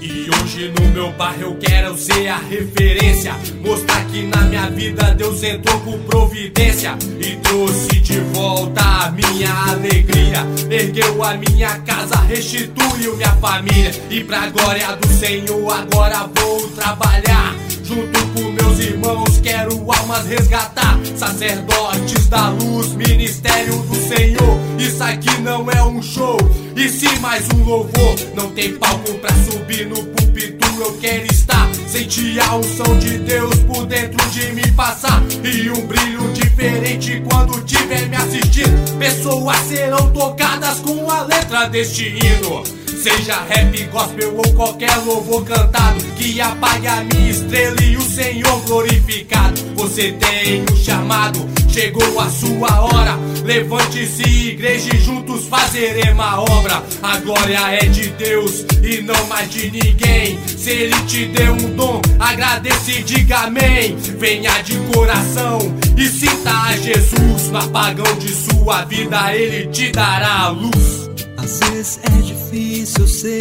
E hoje no meu bairro eu quero ser a referência. Mostrar que na minha vida Deus entrou com providência e trouxe de volta a minha alegria. Ergueu a minha casa, restituiu minha família. E pra glória do Senhor agora vou trabalhar. Junto com meus irmãos, quero almas resgatar. Sacerdotes da luz, ministério do Senhor. Isso aqui não é um show, e sim mais um louvor. Não tem palco pra subir no púlpito, eu quero estar. Sentir a unção de Deus por dentro de mim passar. E um brilho diferente quando tiver me assistindo. Pessoas serão tocadas com a letra deste hino. Seja rap, gospel ou qualquer louvor cantado Que apague a minha estrela e o Senhor glorificado. Você tem um chamado, chegou a sua hora. Levante-se igreja e juntos fazeremos a obra. A glória é de Deus e não mais de ninguém. Se Ele te deu um dom, agradeça e diga amém. Venha de coração e sinta a Jesus No apagão de sua vida. Ele te dará a luz vezes é difícil, eu sei.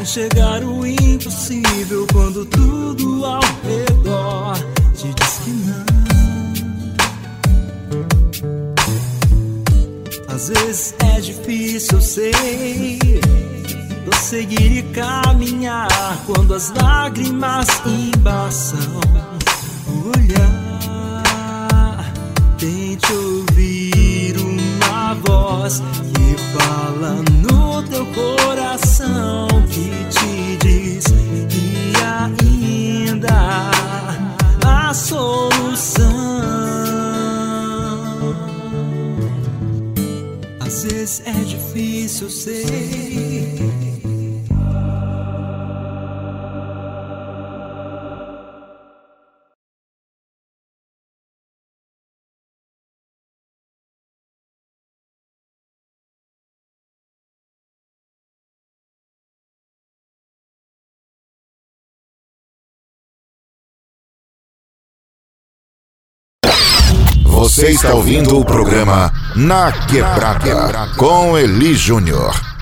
Enxergar o impossível quando tudo ao redor te diz que não. Às vezes é difícil, eu sei. Prosseguir e caminhar quando as lágrimas embaçam o olhar. Tente ouvir voz que fala no teu coração que te diz que ainda há solução. Às vezes é difícil, eu Você está ouvindo o programa Na Quebrada com Eli Júnior.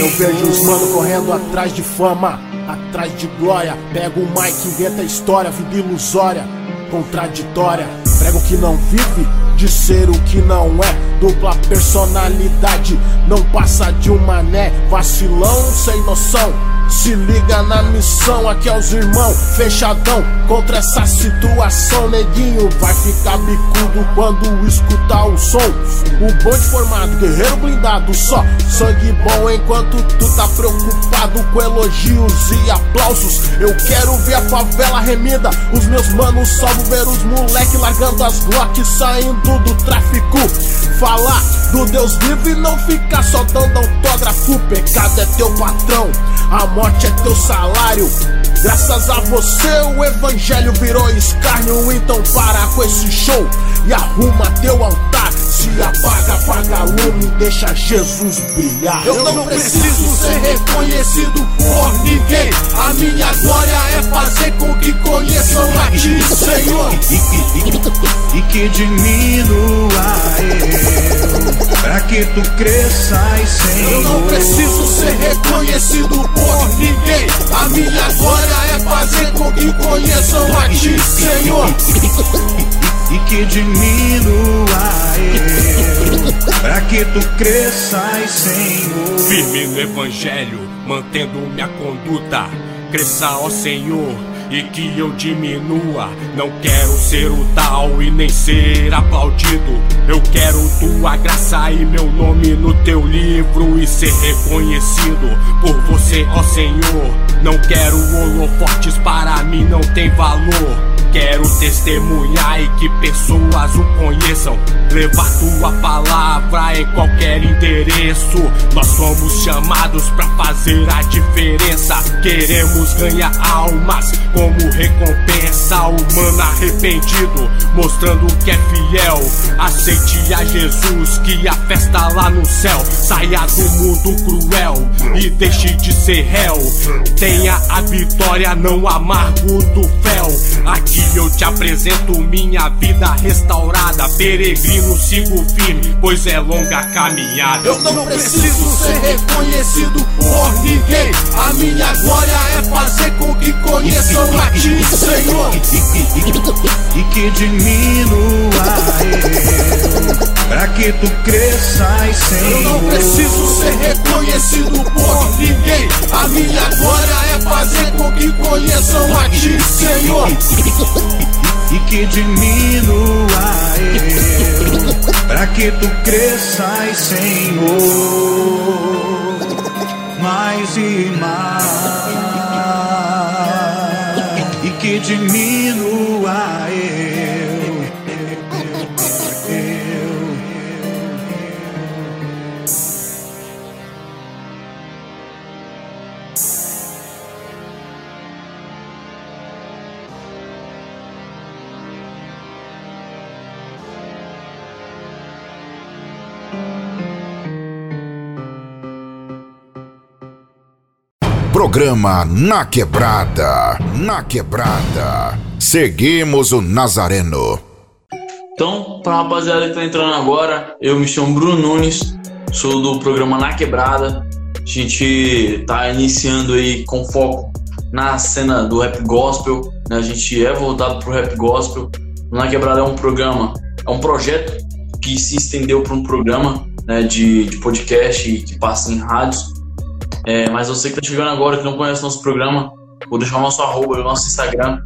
Eu vejo os mano correndo atrás de fama, atrás de glória. Pega o mic, inventa história, vida ilusória, contraditória. Prego que não vive de ser o que não é. Dupla personalidade, não passa de um mané. Vacilão sem noção. Se liga na missão, aqui é os irmãos, fechadão contra essa situação. Neguinho vai ficar bicudo quando escutar o som. O bonde formado, guerreiro blindado, só sangue bom. Enquanto tu tá preocupado com elogios e aplausos, eu quero ver a favela remida. Os meus manos vão ver os moleque largando as Glock saindo do tráfico. Falar do Deus vivo e não ficar só dando autógrafo. Pecado é teu patrão, a morte é teu salário. Graças a você o evangelho virou escárnio. Então para com esse show e arruma teu altar. Se apaga, apaga lume, deixa Jesus brilhar. Eu não preciso ser reconhecido por ninguém. A minha glória é fazer com que conheçam a ti, Senhor. E que diminua eu, pra que tu cresças, Senhor. Eu não preciso ser reconhecido por ninguém. A minha glória é fazer com que conheçam a ti, Senhor. E que diminua eu, pra que tu cresças, Senhor. Firme no evangelho, mantendo minha conduta. Cresça, ó Senhor, e que eu diminua. Não quero ser o tal e nem ser aplaudido. Eu quero tua graça e meu nome no teu livro e ser reconhecido por você, ó Senhor. Não quero holofotes, para mim não tem valor. Quero testemunhar e que pessoas o conheçam. Levar tua palavra em qualquer endereço. Nós somos chamados pra fazer a diferença. Queremos ganhar almas como recompensa. Humano arrependido, mostrando que é fiel. Aceite a Jesus, que a festa lá no céu. Saia do mundo cruel e deixe de ser réu. Tenha a vitória, não amargo do fel. Aqui eu te apresento minha vida restaurada. Peregrino, sigo firme, pois é longa a caminhada. Eu não preciso ser reconhecido por ninguém. A minha glória é fazer com que conheçam a ti, Senhor. <laughs> E que diminua eu, pra que tu cresças, Senhor. Eu não preciso ser reconhecido por ninguém. A minha glória é fazer com que conheçam a ti, Senhor. E que diminua eu, pra que tu cresças, Senhor, mais e mais. E que diminua eu, Programa Na Quebrada. Na Quebrada. Seguimos o Nazareno. Então, pra rapaziada que tá entrando agora, eu me chamo Bruno Nunes, sou do programa Na Quebrada. A gente tá iniciando aí com foco na cena do rap gospel, né? A gente é voltado pro rap gospel. Na Quebrada é um programa, é um projeto que se estendeu para um programa né, de, de podcast que passa em rádios. É, mas você que está chegando agora, que não conhece nosso programa, vou deixar o nosso arroba, o nosso Instagram,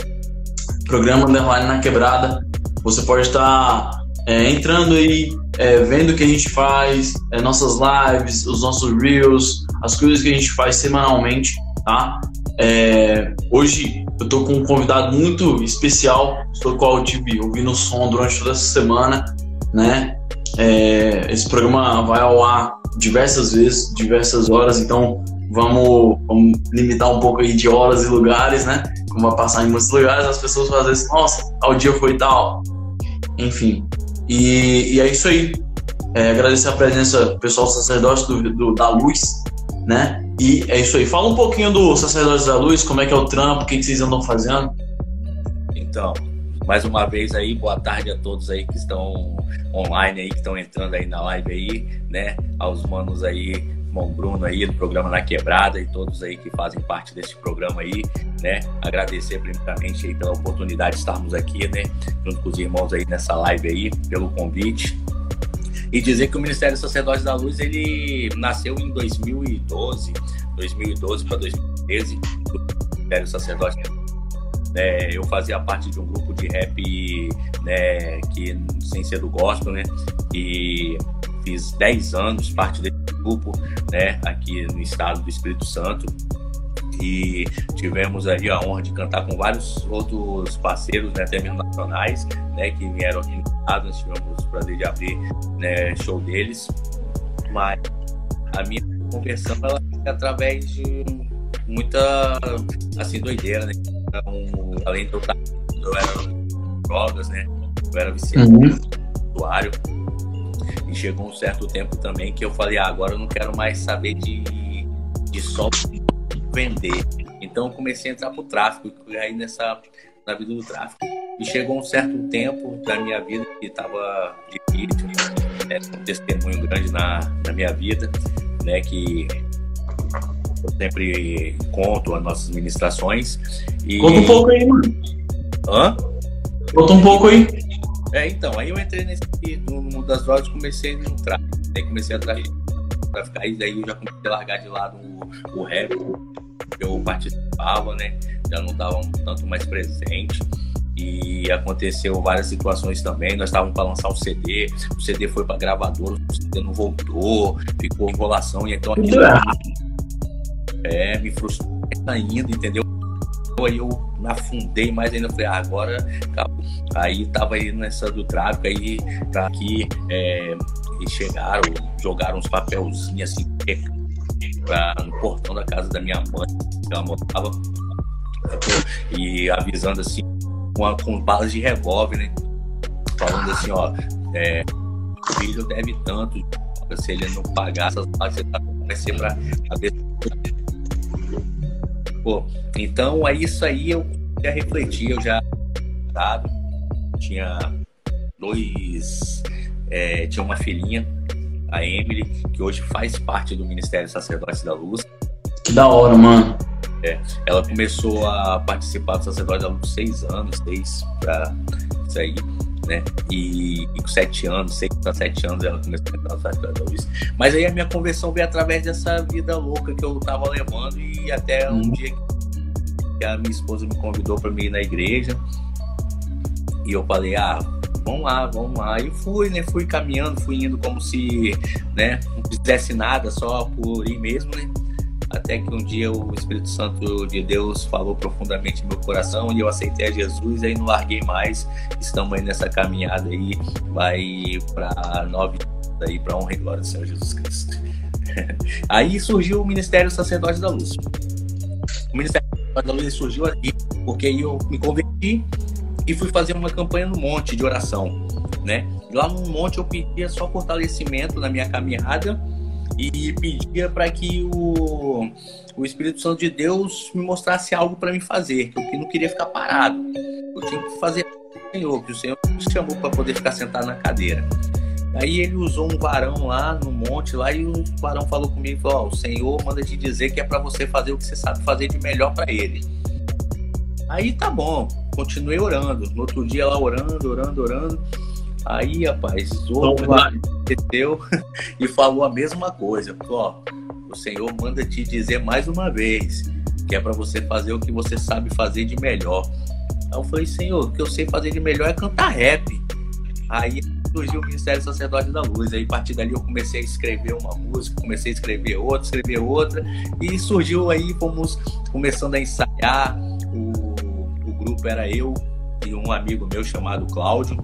programa Underline na Quebrada. Você pode estar é, entrando aí, é, vendo o que a gente faz, é, nossas lives, os nossos reels, as coisas que a gente faz semanalmente, tá? É, hoje eu tô com um convidado muito especial, estou com o tive ouvindo o som durante toda essa semana, né? É, esse programa vai ao ar diversas vezes, diversas horas, então vamos, vamos, limitar um pouco aí de horas e lugares, né? Como vai passar em muitos lugares, as pessoas vão dizer, nossa, ao dia foi tal. Enfim. E, e é isso aí. É, agradecer a presença do pessoal sacerdote do, do, da luz, né? E é isso aí. Fala um pouquinho do Sacerdotes da Luz, como é que é o trampo, o que, que vocês andam fazendo. Então, mais uma vez aí, boa tarde a todos aí que estão online aí, que estão entrando aí na live aí, né? Aos manos aí, irmão Bruno aí do programa Na Quebrada e todos aí que fazem parte desse programa aí, né? Agradecer primeiramente aí pela oportunidade de estarmos aqui, né? Junto com os irmãos aí nessa live aí, pelo convite e dizer que o Ministério Sacerdote da Luz ele nasceu em 2012, 2012 para 2013, o Ministério Sacerdote é, eu fazia parte de um grupo de rap, né, que sem ser do gospel, né, e fiz 10 anos parte desse grupo, né, aqui no estado do Espírito Santo. E tivemos aí a honra de cantar com vários outros parceiros, né, até mesmo nacionais, né, que vieram aqui nós tivemos o prazer de abrir né, show deles, mas a minha conversão ela fica através de muita, assim, doideira, né, então, além de eu estar, eu era drogas, né, eu era viciado, uhum. usuário, e chegou um certo tempo também que eu falei, ah, agora eu não quero mais saber de, de só vender. Então comecei a entrar pro tráfico, aí nessa na vida do tráfico. E chegou um certo tempo da minha vida que estava difícil, né, um testemunho grande na, na minha vida, né, que eu sempre conto as nossas ministrações. E... Conta um pouco aí, mano. Hã? Conta um pouco aí. É, então, aí eu entrei nesse no mundo das drogas comecei no tráfico. Aí comecei a traficar, e daí eu já comecei a largar de lado o, o rap, eu participava, né? Já não estava tanto mais presente. E aconteceu várias situações também. Nós estávamos para lançar um CD, o CD foi para gravadora, o CD não voltou, ficou enrolação. E então aquilo é, me frustrou ainda, entendeu? Aí eu afundei mais ainda. Falei, ah, agora. Aí tava aí nessa do tráfico, aí pra aqui. É, e chegaram, jogaram uns papelzinhos assim, pra, no portão da casa da minha mãe, que ela morava, e avisando assim, com, com balas de revólver, né? Falando assim, ó, é, filho deve tanto, se ele não pagar essas balas, vai ser pra cabeça. Pô, então é isso aí eu já refleti, eu já sabe, tinha dois, é, tinha uma filhinha a Emily, que hoje faz parte do Ministério Sacerdote da Luz. Que da hora, mano. É, ela começou a participar do Sacerdote da Luz seis anos, seis pra isso aí, né? E, e com sete anos, seis para sete anos ela começou a entrar no Luz. Mas aí a minha conversão veio através dessa vida louca que eu tava levando e até um uhum. dia que a minha esposa me convidou para ir na igreja. E eu falei, ah, vamos lá, vamos lá. E fui, né? Fui caminhando, fui indo como se, né, não fizesse nada, só por ir mesmo, né? Até que um dia o Espírito Santo de Deus falou profundamente no meu coração e eu aceitei a Jesus aí não larguei mais. Estamos aí nessa caminhada aí, vai para nove aí para honra e glória do Senhor Jesus Cristo. <laughs> aí surgiu o Ministério Sacerdote da Luz. O Ministério Sacerdote da Luz surgiu aqui porque eu me converti e fui fazer uma campanha no monte de oração, né? Lá no monte eu pedia só fortalecimento na minha caminhada e pedia para que o, o Espírito Santo de Deus me mostrasse algo para me fazer, que eu não queria ficar parado. Eu tinha que fazer o Senhor, que o Senhor me chamou para poder ficar sentado na cadeira. Aí ele usou um varão lá no monte lá e o varão falou comigo, ó, o Senhor manda te dizer que é para você fazer o que você sabe fazer de melhor para ele. Aí tá bom, continuei orando. No outro dia lá orando, orando, orando. Aí, rapaz, outro lá desceu <laughs> e falou a mesma coisa. Falou, ó, o Senhor manda te dizer mais uma vez que é para você fazer o que você sabe fazer de melhor. Aí eu falei, Senhor, o que eu sei fazer de melhor é cantar rap. Aí surgiu o Ministério Sacerdote da Luz. Aí, a partir dali, eu comecei a escrever uma música, comecei a escrever outra, escrever outra, e surgiu aí, fomos começando a ensaiar. O, o grupo era eu e um amigo meu chamado Cláudio,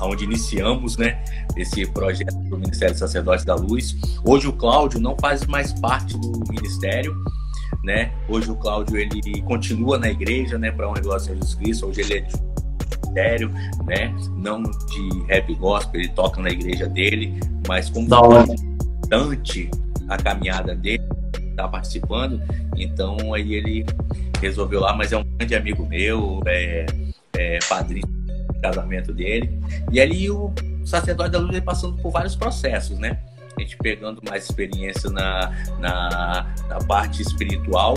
onde iniciamos né, esse projeto do Ministério Sacerdote da Luz. Hoje o Cláudio não faz mais parte do ministério, né? Hoje o Cláudio ele continua na igreja, né, para um negócio de Jesus Cristo. Hoje ele é de ministério, né? Não de rap gospel, ele toca na igreja dele, mas como importante a caminhada dele, tá participando, então aí ele resolveu lá, mas é um grande amigo meu, é, é padrinho casamento dele. E ali o sacerdote da luz ele passando por vários processos, né? A gente pegando mais experiência na, na, na parte espiritual,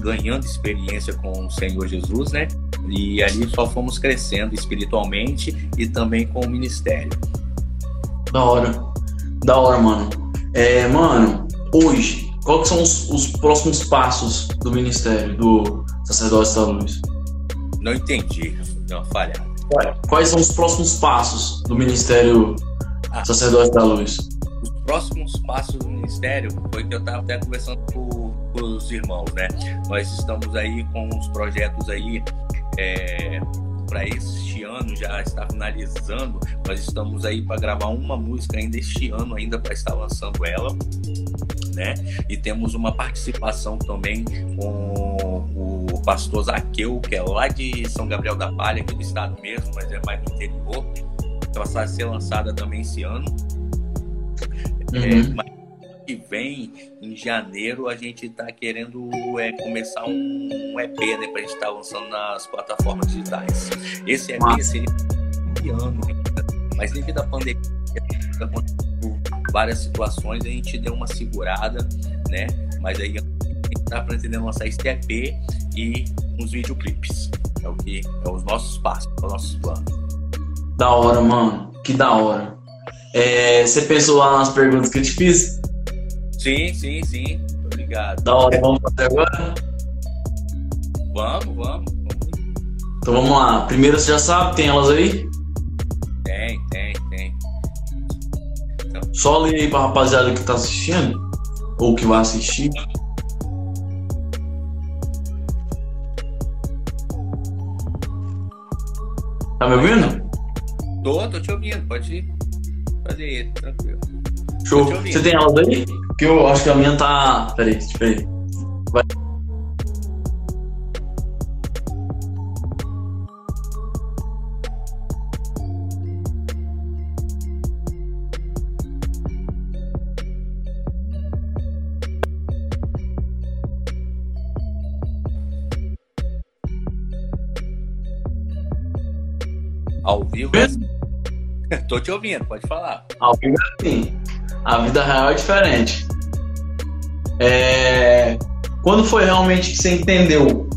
ganhando experiência com o Senhor Jesus, né? E ali só fomos crescendo espiritualmente e também com o ministério. Da hora. Da hora, mano. É, mano, hoje, quais são os, os próximos passos do ministério, do Sacerdote da Luz? Não entendi, uma falhada. Quais são os próximos passos do Ministério Ah. Sacerdote da Luz? Os próximos passos do ministério foi que eu estava até conversando com, com os irmãos, né? Nós estamos aí com uns projetos aí é, para este ano já está finalizando. Nós estamos aí para gravar uma música ainda este ano ainda para estar lançando ela, né? E temos uma participação também com o pastor Zaqueu, que é lá de São Gabriel da Palha, aqui do estado mesmo, mas é mais no interior. Ela vai ser lançada também esse ano. É, Uhum. mas que vem, em janeiro, a gente está querendo é, começar um, um EP, né? Pra gente estar lançando nas plataformas digitais. Esse EP Massa. seria esse ano, mas devido à pandemia, várias situações, a gente deu uma segurada, né? Mas aí a gente tá pretendendo lançar esse EP e uns videoclipes. É o que é os nossos passos, é os nossos planos. Da hora, mano. Que da hora. É, você pensou lá nas perguntas que eu te fiz? Sim, sim, sim. Obrigado. Da hora, vamos fazer agora? Vamos, vamos. Então vamos lá. Primeiro você já sabe, tem elas aí? Tem, tem, tem. Só lê aí pra rapaziada que tá assistindo. Ou que vai assistir. Tá me ouvindo? Tô, tô te ouvindo. Pode fazer aí, tranquilo. Show. Você tem elas aí? Porque eu acho que a minha tá. Peraí, peraí. Vai. Ao vivo. <laughs> Tô te ouvindo, pode falar. Ao vivo é assim. A vida real é diferente. É... Quando foi realmente que você entendeu?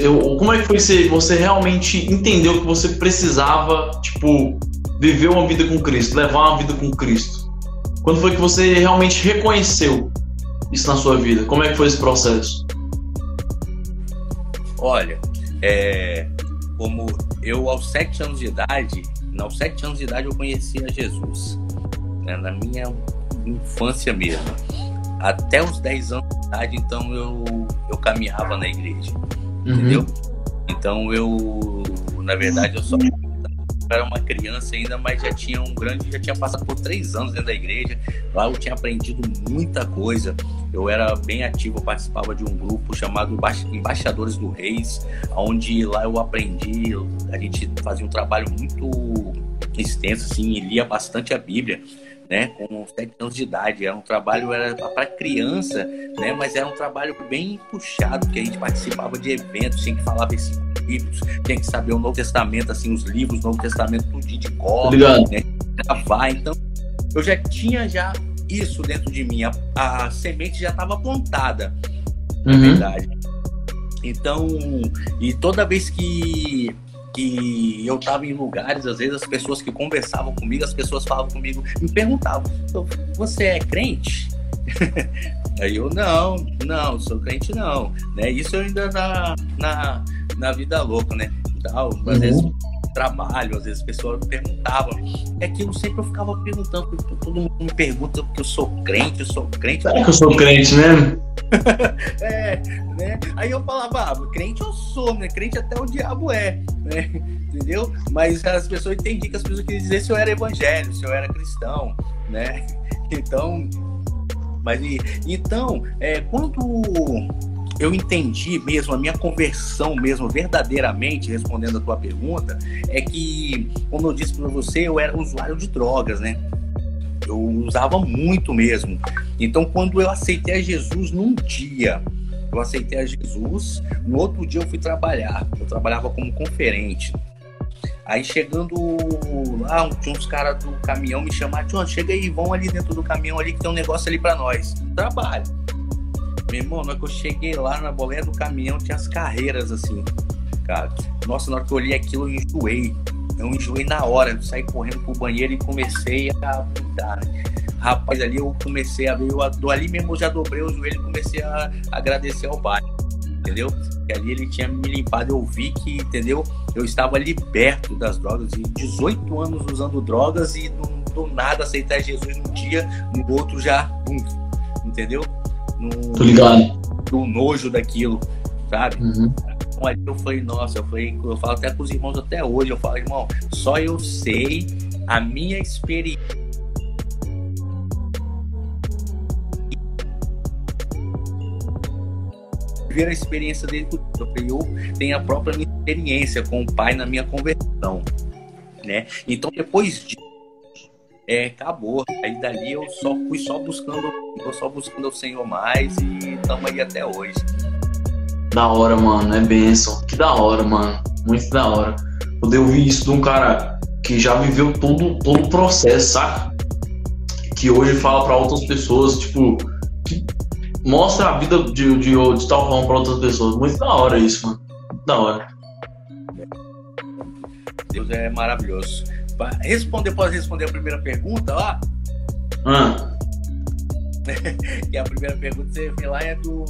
Eu- Como é que foi que você, você realmente entendeu que você precisava, tipo, viver uma vida com Cristo, levar uma vida com Cristo? Quando foi que você realmente reconheceu isso na sua vida? Como é que foi esse processo? Olha, é, como eu aos sete anos de idade, aos sete anos de idade eu conhecia Jesus, né, na minha infância mesmo. Até os 10 anos de idade, então eu, eu caminhava na igreja, entendeu? Então eu, na verdade, eu só era uma criança ainda, mas já tinha um grande, já tinha passado por três anos dentro da igreja. Lá eu tinha aprendido muita coisa. Eu era bem ativo, eu participava de um grupo chamado Emba- Embaixadores do Reis, onde lá eu aprendi, a gente fazia um trabalho muito extenso, assim, e lia bastante a Bíblia. Né, com sete anos de idade, era um trabalho era para criança, né, mas era um trabalho bem puxado, porque a gente participava de eventos, tinha que falar versículo bíblicos, tinha que saber o Novo Testamento, assim, os livros, o Novo Testamento, tudo de cor, né? Gravar, então eu já tinha já isso dentro de mim, a, a semente já estava plantada, na Uhum. verdade. Então, e toda vez que, que eu estava em lugares, às vezes as pessoas que conversavam comigo, as pessoas falavam comigo, me perguntavam, "Então, você é crente? <laughs> Aí eu, não, não, sou crente não. Né? Isso eu ainda na, na, na vida louca, né? Tal, às Uhum. vezes trabalho, às vezes as pessoas me perguntavam. É aquilo sempre eu ficava perguntando, porque todo mundo me pergunta porque eu sou crente, eu sou crente. Será que eu sou crente mesmo? <laughs> É, né? Aí eu falava, ah, crente eu sou, né? Crente até o diabo é, né? Entendeu? Mas as pessoas entendiam que as pessoas queriam dizer se eu era evangélico, se eu era cristão, né? <laughs> Então, mas e- então, é, quando eu entendi mesmo a minha conversão mesmo verdadeiramente, respondendo a tua pergunta, é que, como eu disse para você, eu era usuário de drogas, né? Eu usava muito mesmo. Então, quando eu aceitei a Jesus num dia, eu aceitei a Jesus, no outro dia eu fui trabalhar. Eu trabalhava como conferente. Aí chegando lá, tinha uns caras do caminhão me chamaram, John, chega aí, vão ali dentro do caminhão ali que tem um negócio ali pra nós. Trabalho. Meu irmão, na hora que eu cheguei lá na boleia do caminhão, tinha as carreiras assim, cara. Nossa, na hora que eu olhei aquilo, eu enjoei. Eu enjoei na hora, eu saí correndo pro banheiro e comecei a mudar. Rapaz, ali eu comecei a ver, eu, ali mesmo eu já dobrei o joelho e comecei a agradecer ao pai, entendeu? E ali ele tinha me limpado, eu vi que, entendeu? Eu estava liberto das drogas, e 18 anos usando drogas e do, do nada aceitar Jesus num dia, no outro já, pum, entendeu? No, Tô ligado. Do nojo daquilo, sabe? Uhum. Então ali eu falei, nossa, eu falei, eu falo até com os irmãos até hoje, eu falo, irmão, só eu sei a minha experiência. Ver a experiência dele, eu falei, eu tenho a própria minha experiência com o pai na minha conversão, né? Então depois disso, é, acabou. Aí dali eu só fui só buscando, eu só buscando o Senhor mais e estamos aí até hoje. Da hora, mano. É benção. Que da hora, mano. Muito da hora. Poder ouvir isso de um cara que já viveu todo, todo o processo, saca? Que hoje fala pra outras pessoas, tipo, que mostra a vida de, de, de tal forma pra outras pessoas. Muito da hora isso, mano. Da hora. Deus é maravilhoso. Pra responder, pode responder a primeira pergunta, ó. Ah, <laughs> que a primeira pergunta que você fez lá é do.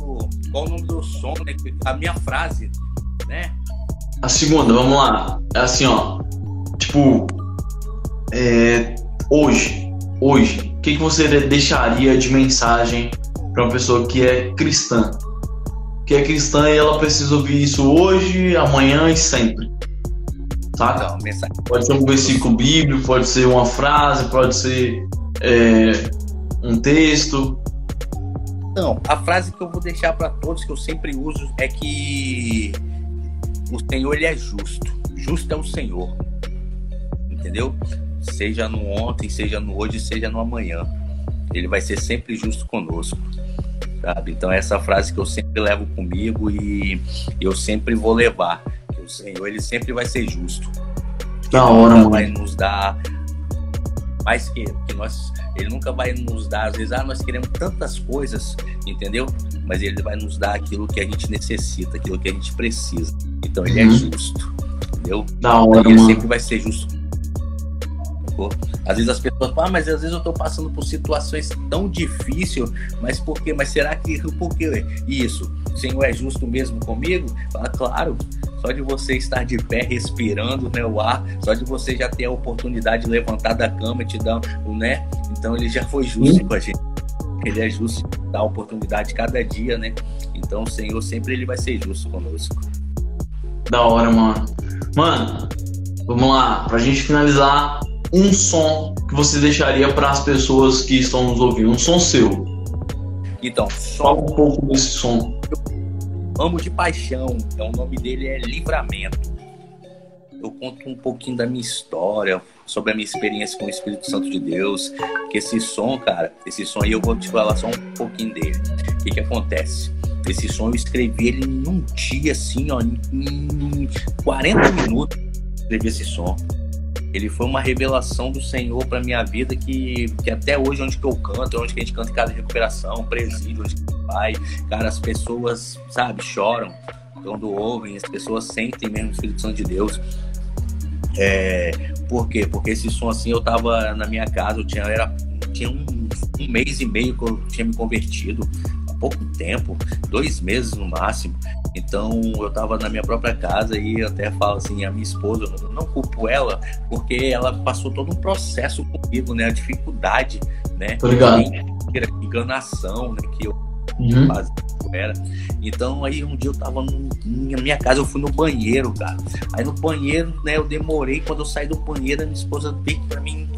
Qual o nome do som, né? A minha frase, né? a segunda, vamos lá. É assim, ó. Tipo, é, hoje, hoje, o que, que você de- deixaria de mensagem pra uma pessoa que é cristã? Que é cristã e ela precisa ouvir isso hoje, amanhã e sempre. Então, mensagem. Pode ser um versículo bíblico, pode ser uma frase, pode ser é, um texto. Então, a frase que eu vou deixar para todos, que eu sempre uso, é que o Senhor ele é justo. Justo é o Senhor. Entendeu? Seja no ontem, seja no hoje, seja no amanhã. Ele vai ser sempre justo conosco. Sabe? Então, essa frase que eu sempre levo comigo e eu sempre vou levar. Senhor ele sempre vai ser justo. Da hora, mano. vai nos dar mais que que nós ele nunca vai nos dar às vezes ah nós queremos tantas coisas entendeu mas ele vai nos dar aquilo que a gente necessita aquilo que a gente precisa então ele Uhum. é justo entendeu Da hora, ele mano. sempre vai ser justo sacou? às vezes as pessoas falam ah, mas às vezes eu tô passando por situações tão difíceis mas por quê mas será que <laughs> por que isso o Senhor é justo mesmo comigo fala claro só de você estar de pé respirando né, o ar, só de você já ter a oportunidade de levantar da cama e te dar um, né? Então ele já foi justo com a gente. Ele é justo, dá oportunidade cada dia, né? Então o Senhor sempre ele vai ser justo conosco. Da hora, mano. Mano, vamos lá. Pra gente finalizar, um som que você deixaria para as pessoas que estão nos ouvindo. Um som seu. Então, Fala um pouco desse som. Amo de paixão, então o nome dele é Livramento. Eu conto um pouquinho da minha história, sobre a minha experiência com o Espírito Santo de Deus. Que esse som, cara, esse som aí eu vou te falar só um pouquinho dele. O que, que acontece? Esse som eu escrevi ele num dia, assim, ó, em 40 minutos. Escrevi esse som. Ele foi uma revelação do Senhor para minha vida que, que até hoje, onde que eu canto, onde que a gente canta em casa de recuperação, presídio, onde que vai, cara, as pessoas, sabe, choram quando ouvem, as pessoas sentem mesmo o Espírito Santo de Deus. É, por quê? Porque esse som assim, eu tava na minha casa, eu tinha, era, tinha um, um mês e meio que eu tinha me convertido, há pouco tempo, dois meses no máximo. Então eu tava na minha própria casa e até falo assim, a minha esposa, eu não culpo ela, porque ela passou todo um processo comigo, né? A dificuldade, né? Obrigado. Enganação, né? Que eu Uhum. fazia, era. Então aí um dia eu tava no, na minha casa, eu fui no banheiro, cara. Aí no banheiro, né, eu demorei, quando eu saí do banheiro, a minha esposa veio pra mim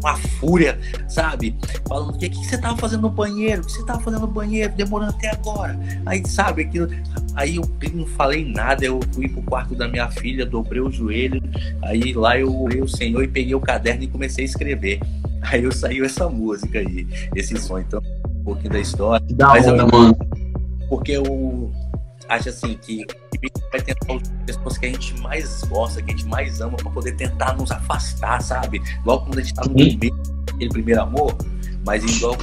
uma fúria, sabe? Falando, o que, que você tava fazendo no banheiro? O que você tava fazendo no banheiro? Demorando até agora. Aí, sabe, aquilo. Aí eu não falei nada, eu fui pro quarto da minha filha, dobrei o joelho, aí lá eu orei o Senhor e peguei o caderno e comecei a escrever. Aí eu saiu essa música aí, esse som. Então, um pouquinho da história. Da Mas eu- hora, mano. porque eu acho assim que vai tentar as pessoas que a gente mais gosta, que a gente mais ama, pra poder tentar nos afastar, sabe? Logo quando a gente tá no meio daquele primeiro amor, mas igual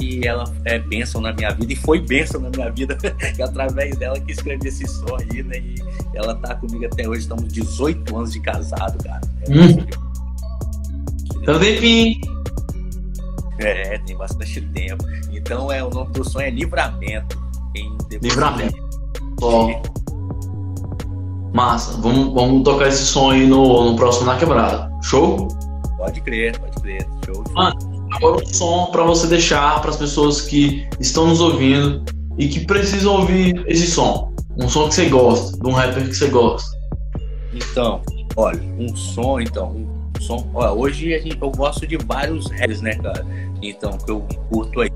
e ela é bênção na minha vida, e foi bênção na minha vida, que <laughs> através dela que escrevi esse som aí, né? E ela tá comigo até hoje, estamos 18 anos de casado, cara. Hum. Então tem É, tem bastante tempo. Então é o nome do som é Livramento. Depois Livramento. Ó. Massa, vamos, vamos tocar esse som aí no, no próximo Na Quebrada. Show? Pode crer, pode crer. Show. show. Mano, agora um som pra você deixar para as pessoas que estão nos ouvindo e que precisam ouvir esse som. Um som que você gosta, de um rapper que você gosta. Então, olha, um som, então, um som. Olha, hoje a gente, eu gosto de vários raps, né, cara? Então, que eu curto aí.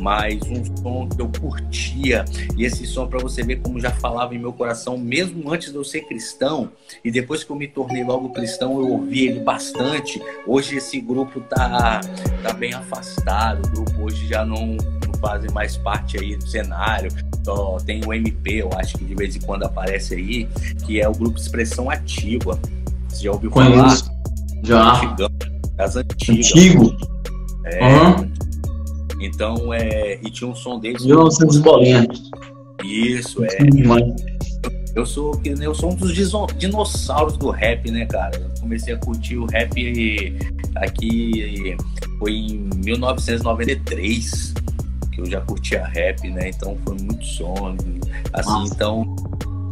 Mas um som que eu curtia, e esse som pra você ver como já falava em meu coração, mesmo antes de eu ser cristão, e depois que eu me tornei logo cristão, eu ouvi ele bastante. Hoje esse grupo tá, tá bem afastado, o grupo hoje já não, não fazem mais parte aí do cenário. Só tem o MP, eu acho que de vez em quando aparece aí, que é o grupo Expressão Ativa. Você já ouviu falar? Conheço. Já. Antigão, das antigas. Antigo. É, Aham. Então, é. E tinha um som deles. 1900 bolinha. Isso, é. Mano. Eu sou, eu sou um dos dinossauros do rap, né, cara? Eu comecei a curtir o rap aqui foi em 1993 que eu já curtia rap, né? Então foi muito som, assim, Massa. então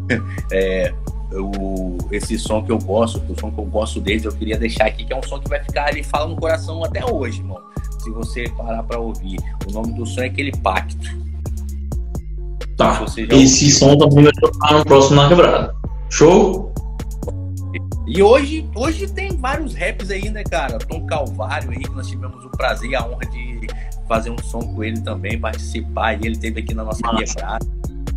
<laughs> é, eu, esse som que eu gosto, o som que eu gosto deles, eu queria deixar aqui que é um som que vai ficar ali fala no coração até hoje, irmão. Se você parar pra ouvir, o nome do som é aquele Pacto. Tá. Esse som também vai tocar no próximo Na Quebrada. Show? E hoje, hoje tem vários raps aí, né, cara? Tom Calvário aí, que nós tivemos o prazer e a honra de fazer um som com ele também, participar. E ele teve aqui na nossa quebrada.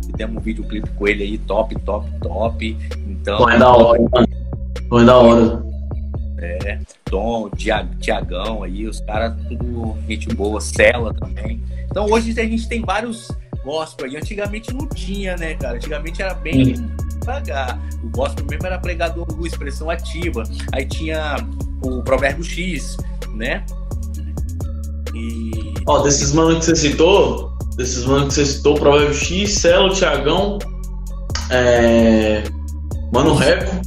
Fizemos um videoclipe com ele aí, top, top, top. Então. Pô, é da hora, mano. Pô, é da hora. É, Tom, Tia- Tiagão aí, os caras, tudo gente boa, Cela também. Então hoje a gente tem vários gospel aí. Antigamente não tinha, né, cara? Antigamente era bem devagar. O gospel mesmo era pregador do expressão ativa. Aí tinha o Provérbio X, né? E. Ó, desses manos que você citou, desses manos que você citou, Provérbio X, Celo, Thiagão, é... Mano Reco,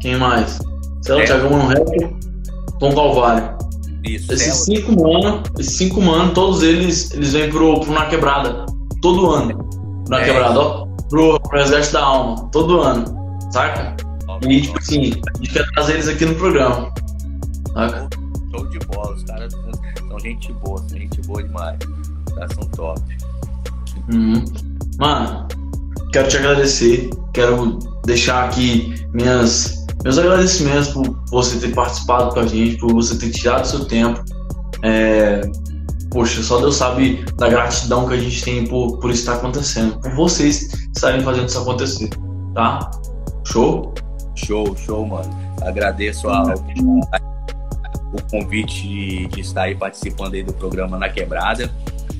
quem mais? Celo, É. Thiagão, Mano Reco, Tom Calvário. Isso, Esses cinco mano, esses cinco mano, todos eles, eles vêm pro, pro Na Quebrada, todo ano. Na É. Quebrada, ó, pro, pro Exército da Alma, todo ano, saca? E, tipo assim, a gente quer trazer eles aqui no programa, saca? Show de bola, os caras são gente boa, são gente boa demais. Os caras são top. Uhum. Mano, quero te agradecer. Quero deixar aqui minhas, meus agradecimentos por você ter participado com a gente, por você ter tirado seu tempo. É, poxa, só Deus sabe da gratidão que a gente tem por, por isso estar acontecendo, por vocês estarem fazendo isso acontecer, tá? Show? Show, show, mano. Agradeço a- o convite de, de estar aí participando aí do programa Na Quebrada,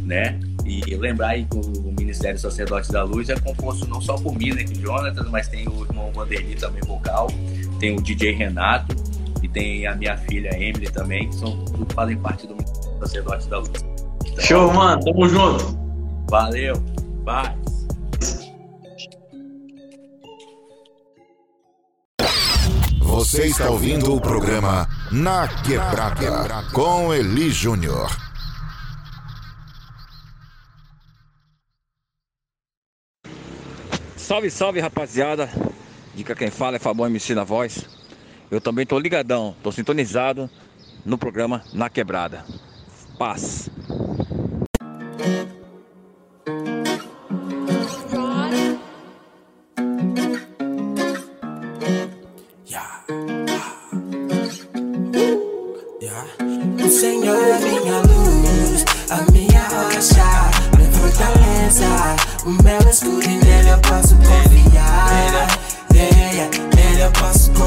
né? E lembrar aí que o Ministério Sacerdotes da Luz é composto não só por mim, né, Jonathan, mas tem o irmão Vanderly também vocal, tem o DJ Renato e tem a minha filha Emily também, que são, tudo fazem parte do Sacerdotes da Luz. Então, Show, mano. Tamo junto. Valeu. Paz. Você está ouvindo o programa Na Quebrada com Eli Júnior. Salve, salve rapaziada. Dica quem fala é Fabão MC na voz. Eu também tô ligadão, tô sintonizado no programa Na Quebrada. Paz.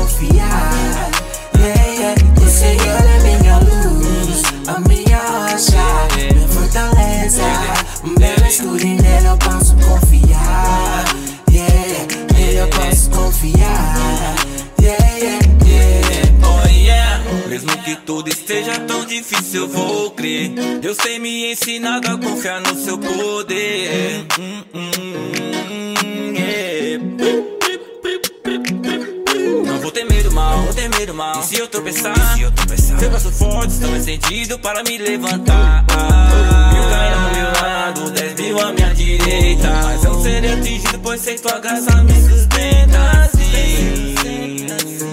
Confiar. Yeah, yeah. O Senhor é minha luz, a minha rocha, minha fortaleza. Meu e nele eu posso confiar. Yeah, nele eu posso confiar. Yeah, yeah. Oh yeah. Mesmo que tudo esteja tão difícil, eu vou crer. Deus tem me ensinado a confiar no seu poder. Hum, hum, braço forte estão encendido para me levantar. Mil caem ao meu lado, dez mil à minha direita. Mas eu serei atingido, pois sei tua graça me sustenta. Assim,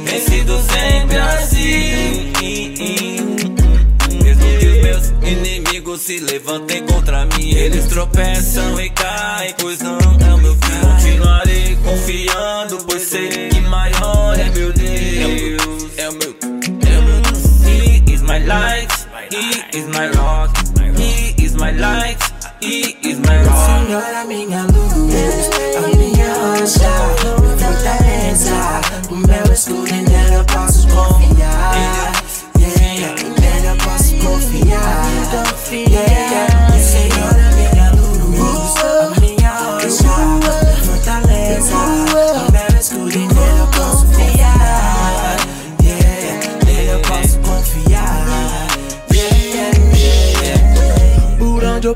vencido sempre assim. Mesmo que os meus inimigos se levantem contra mim, eles tropeçam e caem, He is my light, he is my rock, he is my light, he is my rock. Senhor é minha luz,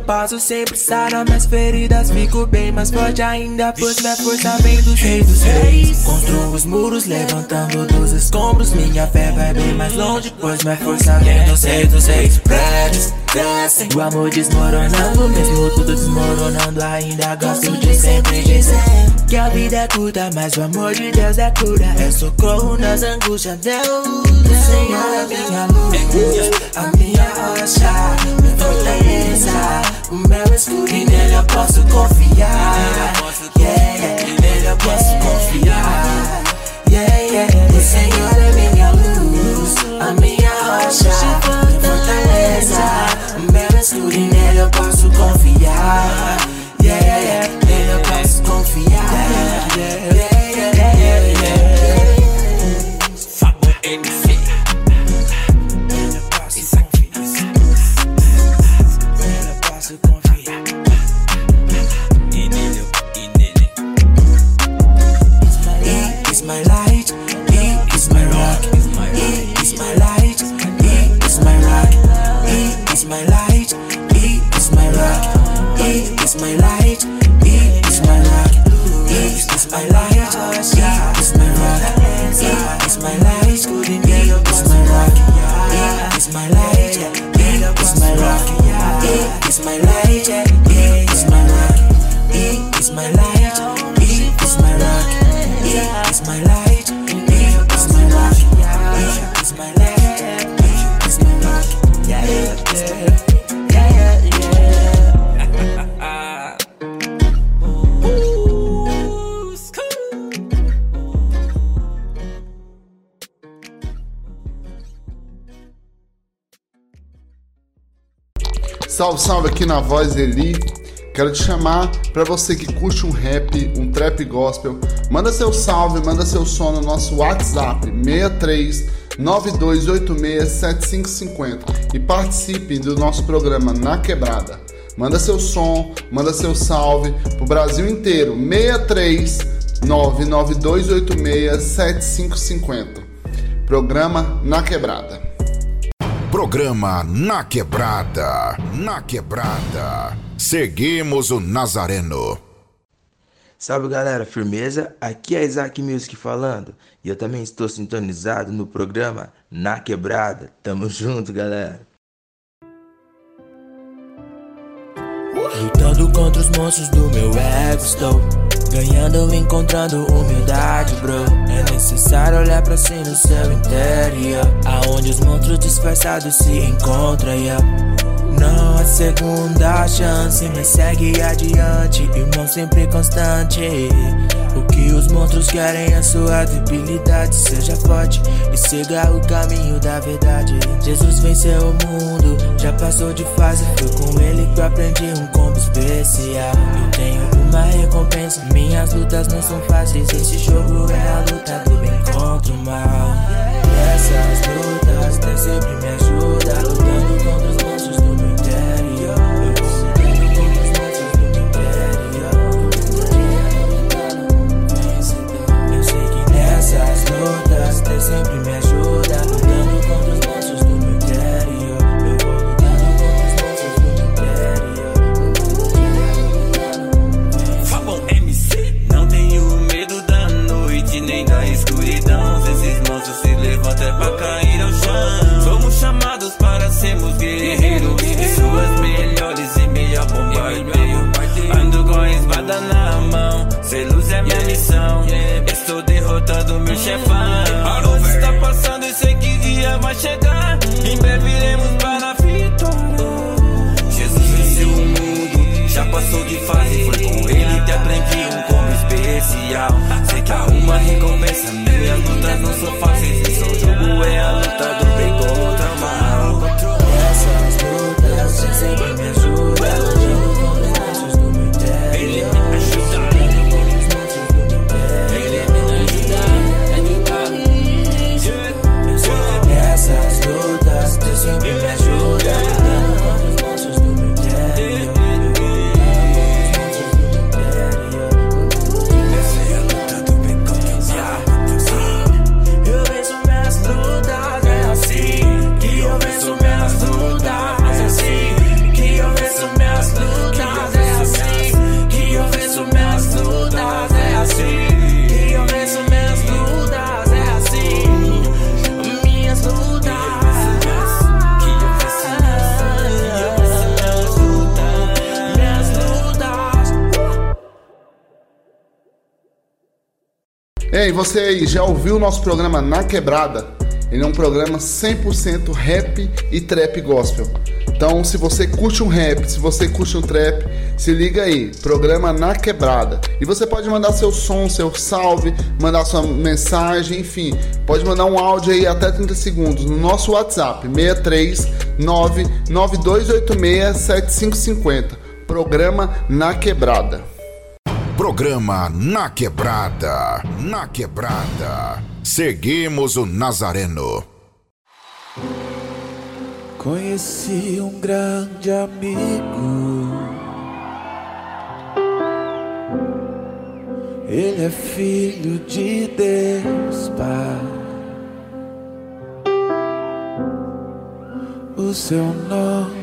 passo sempre sara minhas feridas Fico bem mais forte ainda Pois minha força vem dos reis dos reis. Construo os muros levantando dos escombros. Minha fé vai bem mais longe Pois minha força vem dos reis dos reis. Prédios crescem O amor desmoronando Mesmo tudo desmoronando Ainda gosto de sempre dizer Que a vida é curta Mas o amor de Deus é cura. É socorro nas angústias Deus. O Senhor é minha luz A minha rocha Minha fortaleza. O meu escudo e nele eu posso confiar. Yeah, nele eu posso confiar. Yeah, yeah. O Senhor é minha luz A minha rocha su dinero con su confianza. Salve, aqui na voz Eli. Quero te chamar para você que curte um rap, um trap gospel. Manda seu salve, manda seu som no nosso WhatsApp 63 9286 7550 e participe do nosso programa Na Quebrada. Manda seu som, manda seu salve pro Brasil inteiro. 63 99286 7550. Programa Na Quebrada. Programa Na Quebrada. Na Quebrada. Seguimos o Nazareno. Salve galera, firmeza? Aqui é Isaac Music falando e eu também estou sintonizado no programa Na Quebrada. Tamo junto, galera. Lutando contra os monstros do meu ego, estou ganhando, encontrando humildade, bro. É necessário olhar pra si no seu interior, aonde os monstros disfarçados se encontram, yeah. Não há segunda chance, mas segue adiante, irmão sempre constante. O que os monstros querem é sua debilidade. Seja forte e siga o caminho da verdade. Jesus venceu o mundo, já passou de fase. Foi com ele que eu aprendi um combo especial. Eu tenho uma recompensa, minhas lutas não são fáceis. Esse jogo é a luta do bem contra o mal. E essas lutas Deus sempre me ajuda, Deus sempre me ajuda, lutando contra os monstros do meu interior. Eu vou lutando contra os monstros do meu interior. Fabão MC, não tenho medo da noite nem da escuridão. Se esses monstros se levantam é pra cair ao chão. Somos chamados para sermos guerreiros e suas melhores e meia bombardeio. Ando com a espada na mão, ser luz é minha missão. Estou derrotando meu chefão. A luz está passando e sei que dia vai chegar. Em breve iremos para a vitória. Jesus venceu o mundo, já passou de fase. Foi com ele que aprendi um como especial. Sei que há uma recompensa, minhas lutas não são fáceis. Esse é o jogo, é a luta do bem contra o mal. Essas lutas Deus sempre me ajuda. Ele me ajuda. Ei, você aí, já ouviu o nosso programa Na Quebrada? Ele é um programa 100% rap e trap gospel. Então, se você curte um rap, se você curte um trap, se liga aí, programa Na Quebrada. E você pode mandar seu som, seu salve, mandar sua mensagem, enfim, pode mandar um áudio aí até 30 segundos no nosso WhatsApp, 639 9286 7550. Programa Na Quebrada. Programa Na Quebrada. Na Quebrada. Seguimos o Nazareno. Conheci um grande amigo. Ele é filho de Deus, Pai. O seu nome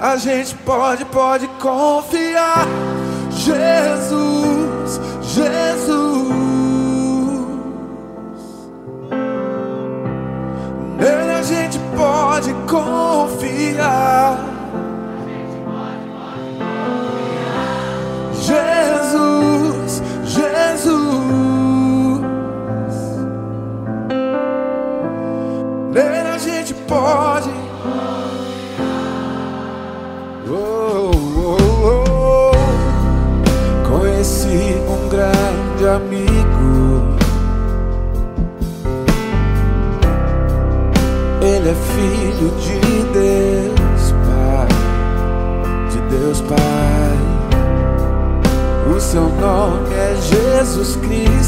A gente pode, pode confiar. Jesus, Jesus. Nele a gente pode confiar. Amigo. Ele é filho de Deus, Pai. De Deus, Pai. O seu nome é Jesus Cristo.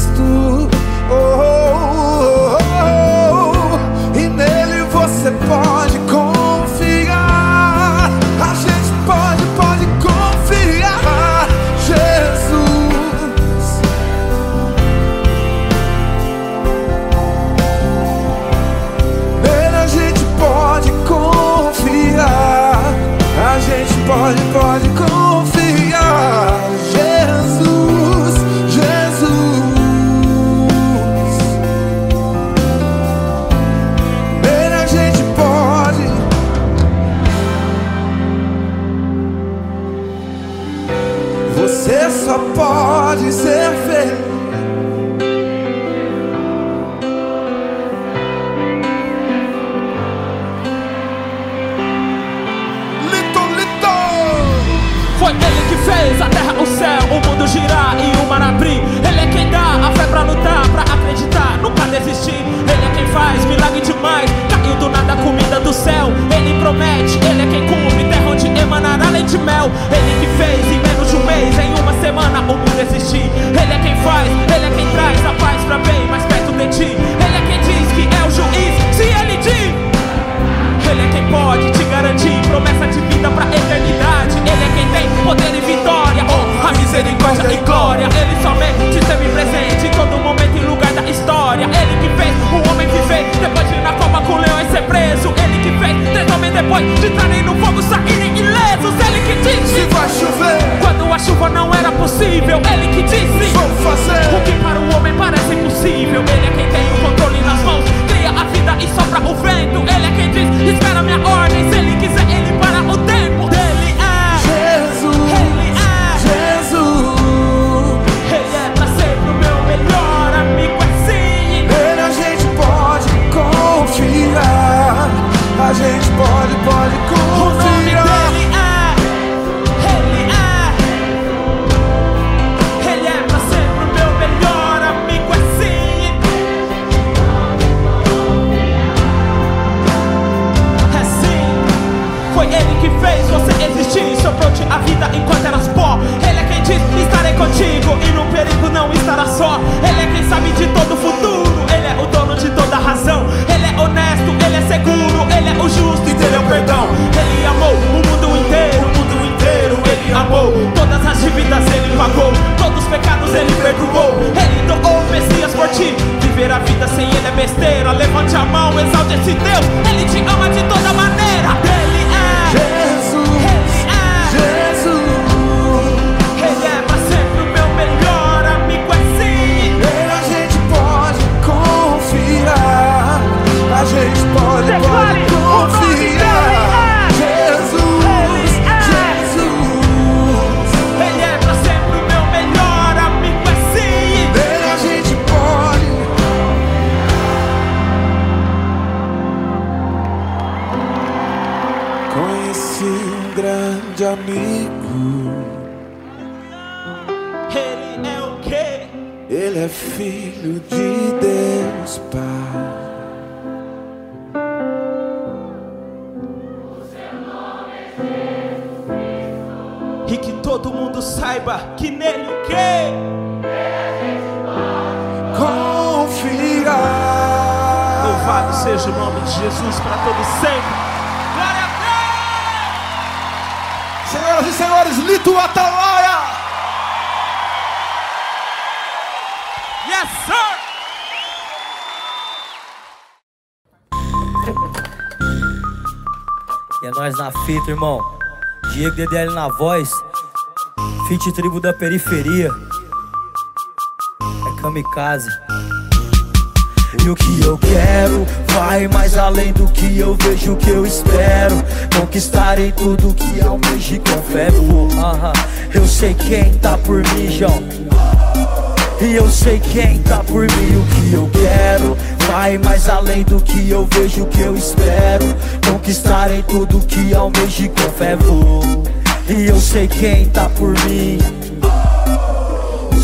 faz milagre demais. Caiu do nada a comida do céu. Ele promete, ele é quem cumpre. Terra onde emanará leite e mel. Ele que fez em menos de um mês, em uma semana o mundo existir. Ele é quem faz, ele é quem traz a paz pra bem mais perto de ti. Ele é quem diz que é o juiz. Se ele diz. Ele é quem pode te garantir promessa de vida pra eternidade. Ele é quem tem poder e vitória a misericórdia e glória. Ele somente esteve presente em todo momento e lugar da história. Ele que fez o homem viver depois de ir na cova com leões ser preso. Ele que fez três homens depois de entrarem no fogo saírem ilesos. Ele que disse: Se vai chover. Quando a chuva não era possível, ele que disse: Vou fazer. O que para o homem parece impossível. Ele é quem tem o controle nas mãos, cria a vida e sopra o vento. Ele é quem diz. contigo e no perigo não estará só. Ele é quem sabe de todo o futuro, ele é o dono de toda a razão. Ele é honesto, ele é seguro, ele é o justo e dele é o perdão. Ele amou o mundo inteiro, o mundo inteiro ele amou. Todas as dívidas ele pagou, todos os pecados ele perdoou. Ele doou o Messias por ti. Viver a vida sem ele é besteira. Levante a mão, exalte esse Deus. Ele te ama de toda maneira. Filho de Deus, Pai. E que todo mundo saiba que nele o quê? Confiar. Louvado seja o nome de Jesus para todo sempre. Glória a Senhoras e senhores, Lito Atalaia! Fita, irmão. Diego DDL na voz. Fit tribo da periferia. É kamikaze. E o que eu quero vai mais além do que eu vejo, que eu espero. Conquistarei tudo que almejo e fé vou. Aham. Eu sei quem tá por mim, João. E eu sei quem tá por mim, o que eu quero. Vai mais além do que eu vejo, que eu espero. Conquistarei tudo que almejo e com fé vou. E eu sei quem tá por mim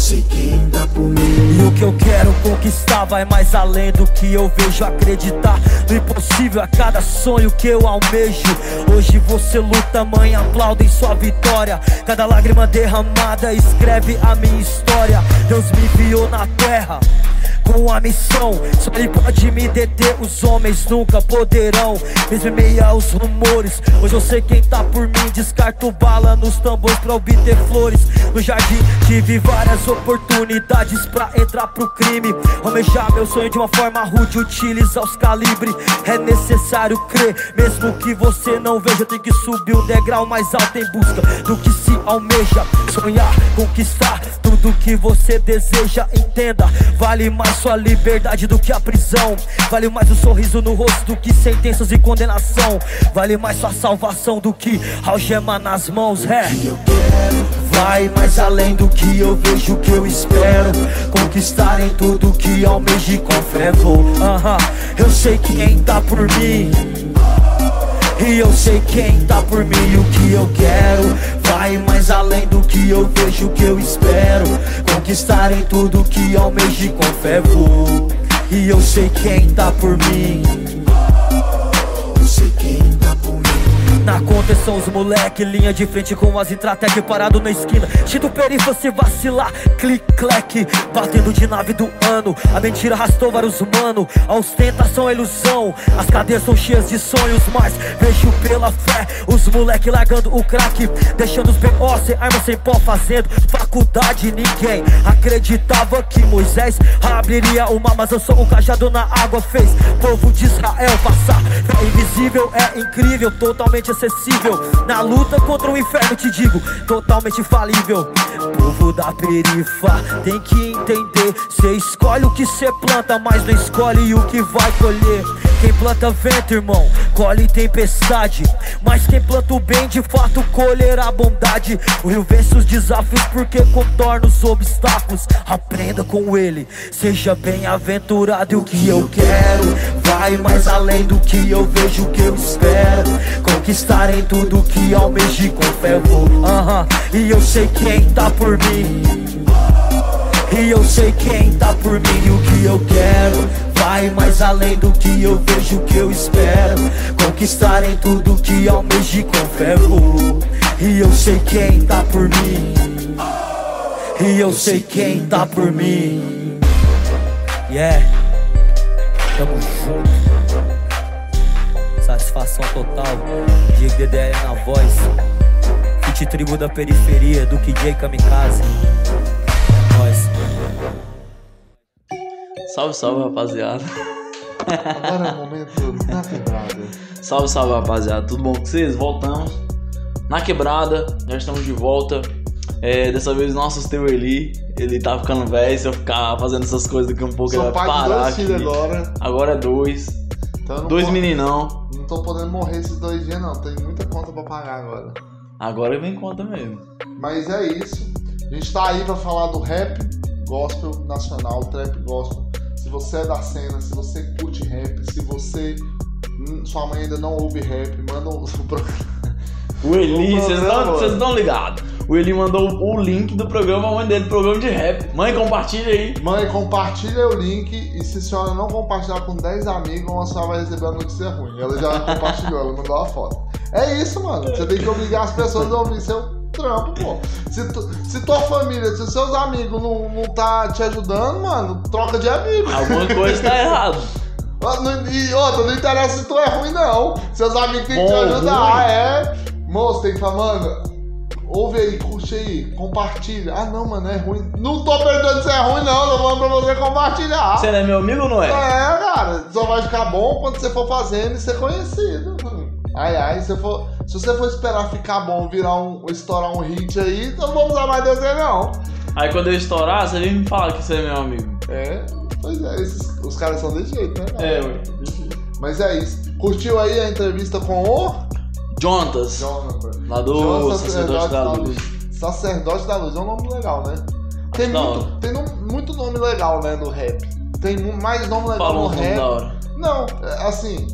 E o que eu quero conquistar vai mais além do que eu vejo. Acreditar no impossível a cada sonho que eu almejo. Hoje você luta, mãe, aplauda em sua vitória. Cada lágrima derramada escreve a minha história. Deus me enviou na terra com a missão. Só ele pode me deter, os homens nunca poderão. Mesmo em meio aos rumores Hoje eu sei quem tá por mim. Descarto bala nos tambores pra obter flores. No jardim tive várias oportunidades pra entrar pro crime. Almejar meu sonho de uma forma rude Utilizar os calibres É necessário crer Mesmo que você não veja Tem que subir o degrau mais alto em busca Do que se almeja. Sonhar, conquistar tudo que você deseja. Entenda, vale mais sua liberdade do que a prisão. Vale mais o sorriso no rosto do que sentenças e condenação. Vale mais sua salvação do que algema nas mãos, é Vai mais além do que eu vejo, que eu espero. Conquistar em tudo que almejo com fé vou Aham, eu sei quem tá por mim E eu sei quem tá por mim e o que eu quero. Vai mais além do que eu vejo, que eu espero. Conquistar em tudo que almejo com fé vou. E eu sei quem tá por mim. Eu sei quem Na conta são os moleque, linha de frente com as intratec parado na esquina. Tito perifa se vacilar, clic clec, batendo de nave do ano. A mentira arrastou vários mano, a ostentação é ilusão. As cadeias são cheias de sonhos, mas vejo pela fé os moleque largando o crack, deixando os B.O. sem arma, sem pó, fazendo faculdade. Ninguém acreditava que Moisés abriria o mar, mas eu sou um cajado na água, fez povo de Israel passar. Fé invisível é incrível, totalmente acessível. Na luta contra o inferno, te digo, totalmente falível. Povo da perifa tem que entender. Cê escolhe o que cê planta, mas não escolhe o que vai colher. Quem planta vento, irmão, colhe tempestade. Mas quem planta o bem, de fato colherá bondade. O rio vence os desafios porque contorna os obstáculos. Aprenda com ele, seja bem-aventurado. E o que eu quero Vai mais além do que eu vejo, que eu espero Conquistar em tudo que almejo e com fé vou Aham, E eu sei quem tá por mim E eu sei quem tá por mim e o que eu quero Vai mais além do que eu vejo, que eu espero Conquistar em tudo que almejo e vou E eu sei quem tá por mim E eu sei quem tá por mim Yeah, tamo junto. Satisfação total. Diego DDL na voz. Fit tribo da periferia do KJ Kamikaze. Salve, salve, rapaziada. Agora é o momento na quebrada. Salve, salve, rapaziada. Tudo bom com vocês? Voltamos. Na quebrada, já estamos de volta. É, dessa vez não assustei o Eli. Ele tá ficando velho. Se eu ficar fazendo essas coisas daqui um pouco, Sou ele vai parar. dois filhos agora. Agora é dois. Então dois posso- meninão. Não tô podendo morrer esses dois dias, não. Tem muita conta pra pagar agora. Agora vem conta mesmo. Mas é isso. A gente tá aí pra falar do rap gospel nacional, trap gospel. Se você é da cena, se você curte rap, se você. hum, Sua mãe ainda não ouve rap, manda um. <laughs> O Eli, O vocês estão ligados. O Eli mandou o link do programa, a mãe dele, programa de rap. Mãe, compartilha aí. Mãe, compartilha o link e se a senhora não compartilhar com 10 amigos, a senhora vai receber a notícia ruim. Ela já compartilhou, ela mandou a foto. É isso, mano. Você tem que obrigar as pessoas a ouvir seu trampo, pô. Se, tu- se tua família, se seus amigos não, não tá te ajudando, mano, troca de amigo. Alguma <laughs> coisa tá errada. Não- E outra, não interessa se tu é ruim, não. Seus amigos têm que te ajudar. ruim. É. Moço, tem que falar, mano. Ouve aí, curte aí, compartilha. Ah, não, mano, é ruim. Não tô perguntando se é ruim, não. Tô falando pra você compartilhar. Você não é meu amigo ou não é? É, cara. Só vai ficar bom quando você for fazendo e ser conhecido. Ai, ai, se, for, se você for esperar ficar bom, virar um, estourar um hit aí, então não vou usar mais você, não. Aí quando eu estourar, você vem me falar que você é meu amigo. É, pois é, esses- os caras são desse jeito, né? cara? É, ué. Mas é isso. Curtiu aí a entrevista com o Jonatas. Jonathan. Lá do Jonathan, Sacerdote da Luz. Sacerdote da Luz, é um nome legal, né? Tem, da muito, tem muito nome legal, né, no rap. Tem mais nome legal Fala um no nome rap. da hora. Não, é, assim,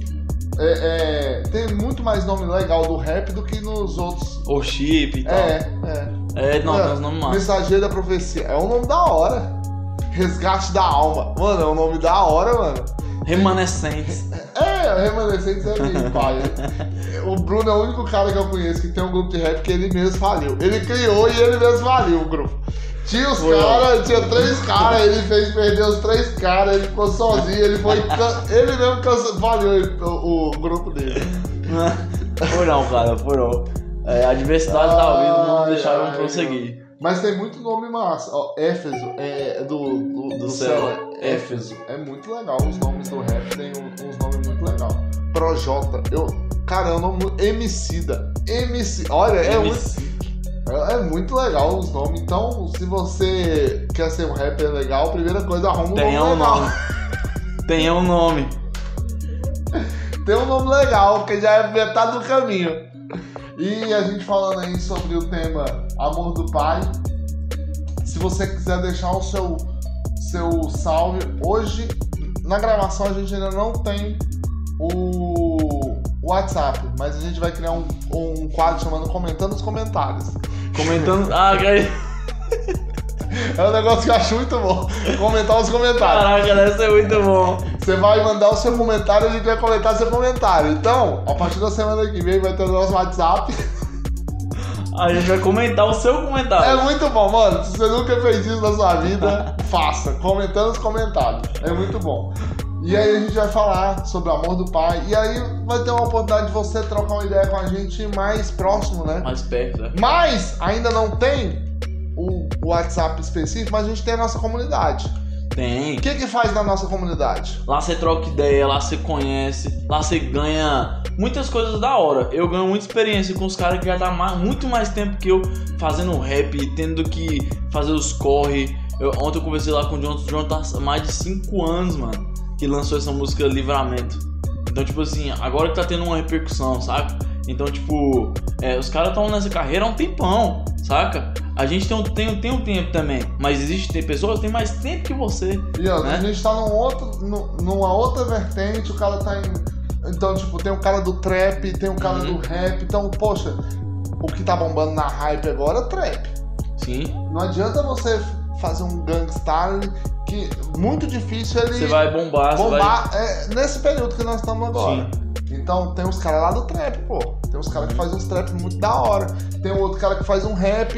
é, é, tem muito mais nome legal do rap do que nos outros. O chip e tal. É, é. É, não, tem uns nomes massa. Mensageiro da Profecia. É um nome da hora. Resgate da Alma. Mano, é um nome da hora, mano. Remanescentes. É, Remanescentes é meu <laughs> pai. O Bruno é o único cara que eu conheço que tem um grupo de rap que ele mesmo faliu. Ele criou e ele mesmo faliu o grupo. Tinha os caras, tinha três caras, ele fez perder os três caras, ele ficou sozinho, ele foi. Ele mesmo faliu ele- o, o grupo dele. Foi não, cara, foi não. É, a diversidade da vida não deixaram ai, prosseguir. Mas tem muito nome massa. Ó, Éfeso, é do, do, do, Do céu. céu, é Éfeso. É muito legal. Os nomes do rap tem uns nomes muito legais. Projota. Eu, cara, é um nome. Emicida. MC. Olha, é muito. É, é muito legal os nomes. Então, se você quer ser um rapper legal, a primeira coisa, arruma um Tenha nome um legal. nome. Tenha um nome. <laughs> Tem um nome legal, que já é metade do caminho. E a gente falando aí sobre o tema Amor do Pai. Se você quiser deixar o seu, seu salve, hoje na gravação a gente ainda não tem o WhatsApp, mas a gente vai criar um, um quadro chamando Comentando os Comentários. Comentando. <laughs> Ah, cara. É um negócio que eu acho muito bom. Comentar os comentários. Caraca, deve ser muito bom. Você vai mandar o seu comentário e a gente vai comentar seu comentário. Então, a partir da semana que vem vai ter o nosso WhatsApp. A gente vai comentar o seu comentário. É muito bom, mano. Se você nunca fez isso na sua vida, <laughs> faça. Comentando os comentários. É muito bom. E aí a gente vai falar sobre o amor do pai. E aí vai ter uma oportunidade de você trocar uma ideia com a gente mais próximo, né? Mais perto, né? Mas ainda não tem o WhatsApp específico, mas a gente tem a nossa comunidade. Tem. O que que faz na nossa comunidade? Lá você troca ideia, lá você conhece, lá você ganha muitas coisas da hora. Eu ganho muita experiência com os caras que já tá mais, muito mais tempo que eu fazendo rap, tendo que fazer os corre. Eu- ontem eu conversei lá com o John, o John tá mais de 5 anos, mano, que lançou essa música Livramento. Então, tipo assim, agora que tá tendo uma repercussão, saca? Então, tipo, é, os caras estão nessa carreira há um tempão, saca? A gente tem um, tem, tem um tempo também, mas existe tem pessoas que têm mais tempo que você. E ó, né? a gente tá num outro, nu- numa outra vertente, o cara tá em. Então, tipo, tem um cara do trap, tem um cara Uhum. do rap. Então, poxa, o que tá bombando na hype agora é trap. Sim. Não adianta você fazer um gangstar que muito difícil ele Você vai bombar, bombar é, nesse período que nós estamos agora. Então tem uns caras lá do trap, pô. Tem uns caras que fazem uns trap muito da hora. Tem outro cara que faz um rap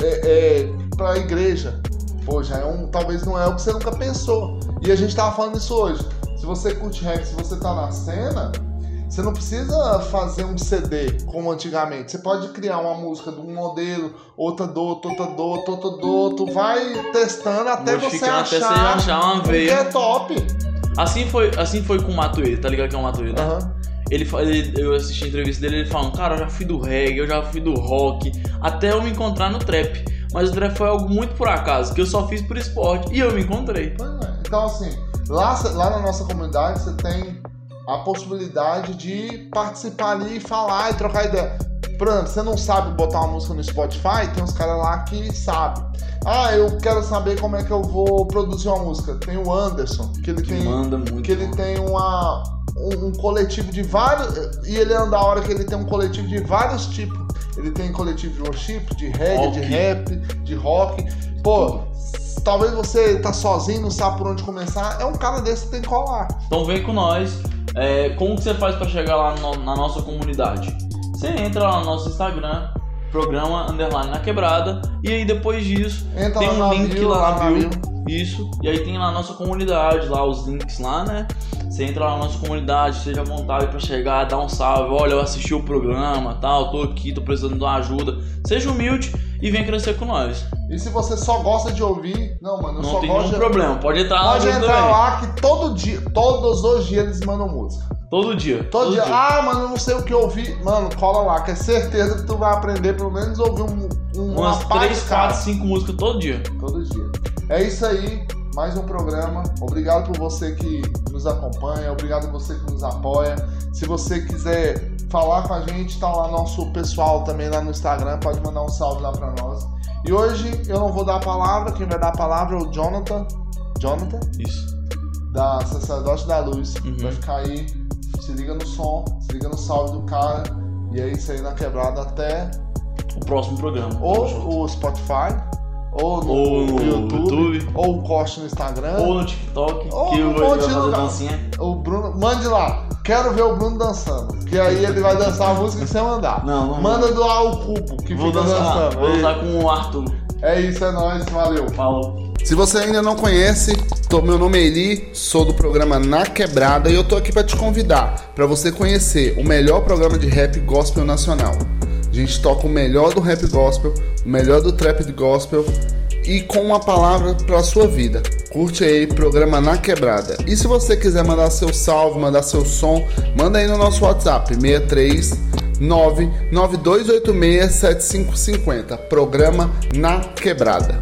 é, é, pra igreja. Pô, já é um. Talvez não é o que você nunca pensou. E a gente tava falando isso hoje. Se você curte rap, se você tá na cena, Você não precisa fazer um CD como antigamente. Você pode criar uma música de um modelo, outra do outro, outra do outro, outra do outro. Vai testando até você achar, até você achar uma veia. é top. Assim foi, assim foi com o Matuê, tá ligado que é o Matuê, né? Ele, fa- ele, eu assisti a entrevista dele, ele falando, cara, eu já fui do reggae, eu já fui do rock, até eu me encontrar no trap. Mas o trap foi algo muito por acaso, que eu só fiz por esporte, e eu me encontrei. Então, assim, lá, lá na nossa comunidade você tem a possibilidade de participar ali e falar e trocar ideia. Por exemplo, você não sabe botar uma música no Spotify, tem uns caras lá que sabem. Ah, eu quero saber como é que eu vou produzir uma música. Tem o Anderson, que ele tem. manda muito. Que ele tem uma, um, um coletivo de vários. E ele anda a hora que ele tem um coletivo de vários tipos. Ele tem coletivo de worship, de reggae, de Rock. rap, de rock. Pô, talvez você tá sozinho, não sabe por onde começar. É um cara desse que tem que colar. Então vem com nós. É, como que você faz pra chegar lá no- na nossa comunidade? Você entra lá no nosso Instagram, programa underline na quebrada, e aí depois disso Entra tem um link bio, lá lá na bio. Isso, e aí tem lá a nossa comunidade, lá os links lá, né? Você entra lá na nossa comunidade, seja à vontade pra chegar, dar um salve. Olha, eu assisti o programa, tal, tô aqui, tô precisando de uma ajuda. Seja humilde e vem crescer com nós. E se você só gosta de ouvir, não, mano, eu Não só tem gosto nenhum de... problema, pode entrar lá Pode entrar também. lá que todo dia, todos os dias eles mandam música. Todo dia. Todo, dia. Ah, mano, eu não sei o que ouvir. Mano, cola lá, que é certeza que tu vai aprender pelo menos ouvir um, um Umas de 3, cara. 4, 5 músicas todo dia. Todo dia. É isso aí, mais um programa. Obrigado por você que nos acompanha, obrigado por você que nos apoia. Se você quiser falar com a gente, tá lá nosso pessoal também lá no Instagram, pode mandar um salve lá pra nós. E hoje eu não vou dar a palavra, quem vai dar a palavra é o Jonathan. Jonathan? Isso. Da Sacerdote da Luz. Uhum. Vai ficar aí, se liga no som, se liga no salve do cara. E é isso aí na quebrada até o próximo programa. Ou o Spotify, ou no, Ou no YouTube, YouTube. ou o corte no Instagram. Ou no TikTok, Ou que um eu vou monte de fazer lugar. dancinha. O Bruno, mande lá. Quero ver o Bruno dançando. Que aí ele vai dançar a música que você mandar. Não, não Manda doar o cubo que Vou fica dançar, dançando. vou dançar com o Arthur. É isso, é nóis, valeu. Falou. Se você ainda não conhece, tô- meu nome é Eli, sou do programa Na Quebrada e eu tô aqui para te convidar para você conhecer o melhor programa de rap gospel nacional. A gente toca o melhor do rap gospel, o melhor do trap de gospel e com uma palavra para sua vida. Curte aí, programa Na Quebrada. E se você quiser mandar seu salve, mandar seu som, manda aí no nosso WhatsApp 63 99286 7550. Programa Na Quebrada.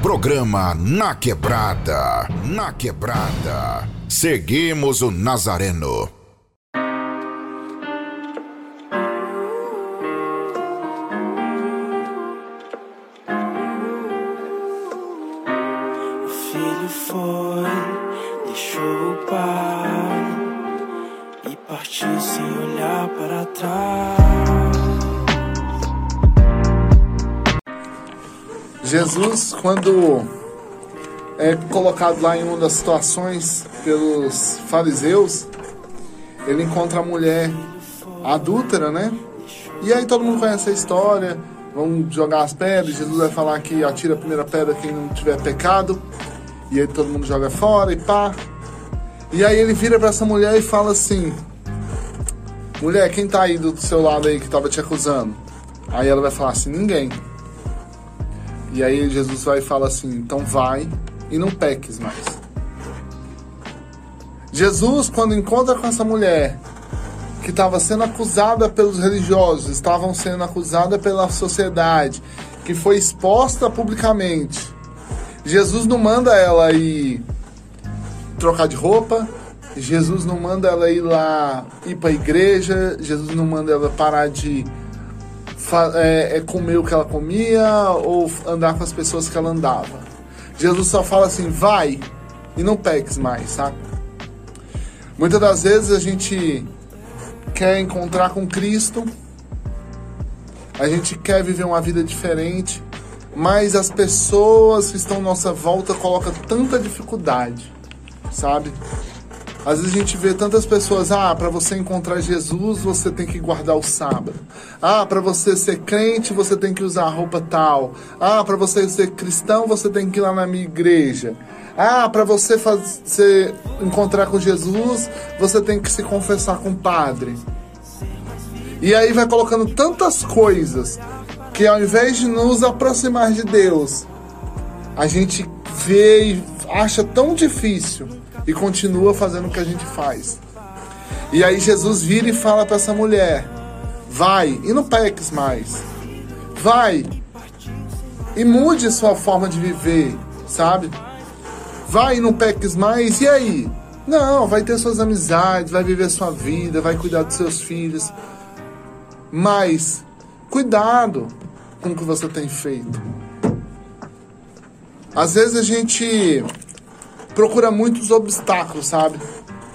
Programa Na Quebrada. Na Quebrada. Seguimos o Nazareno. Jesus, quando é colocado lá em uma das situações pelos fariseus, ele encontra a mulher adúltera, né? E aí todo mundo conhece a história, vão jogar as pedras, Jesus vai falar que atira a primeira pedra quem não tiver pecado, e aí todo mundo joga fora e pá. E aí ele vira pra essa mulher e fala assim: Mulher, quem tá aí do seu lado aí que tava te acusando? Aí ela vai falar assim: Ninguém. E aí Jesus vai e fala assim: então vai e não peques mais. Jesus, quando encontra com essa mulher que estava sendo acusada pelos religiosos, estavam sendo acusada pela sociedade, que foi exposta publicamente, Jesus não manda ela ir trocar de roupa, Jesus não manda ela ir lá ir para a igreja, Jesus não manda ela parar de é, é comer o que ela comia ou andar com as pessoas que ela andava. Jesus só fala assim, vai e não peques mais, sabe? Muitas das vezes a gente quer encontrar com Cristo, a gente quer viver uma vida diferente, mas as pessoas que estão à nossa volta colocam tanta dificuldade, sabe? Às vezes a gente vê tantas pessoas, ah, para você encontrar Jesus, você tem que guardar o sábado. Ah, para você ser crente, você tem que usar a roupa tal. Ah, para você ser cristão, você tem que ir lá na minha igreja. Ah, para você fazer encontrar com Jesus, você tem que se confessar com o padre. E aí vai colocando tantas coisas que ao invés de nos aproximar de Deus, a gente vê e acha tão difícil e continua fazendo o que a gente faz. E aí Jesus vira e fala para essa mulher: vai e não peques mais. Vai e mude sua forma de viver, sabe? Vai e não peques mais, e aí? Não, vai ter suas amizades, vai viver sua vida, vai cuidar dos seus filhos. Mas cuidado com o que você tem feito. Às vezes a gente procura muitos obstáculos, sabe?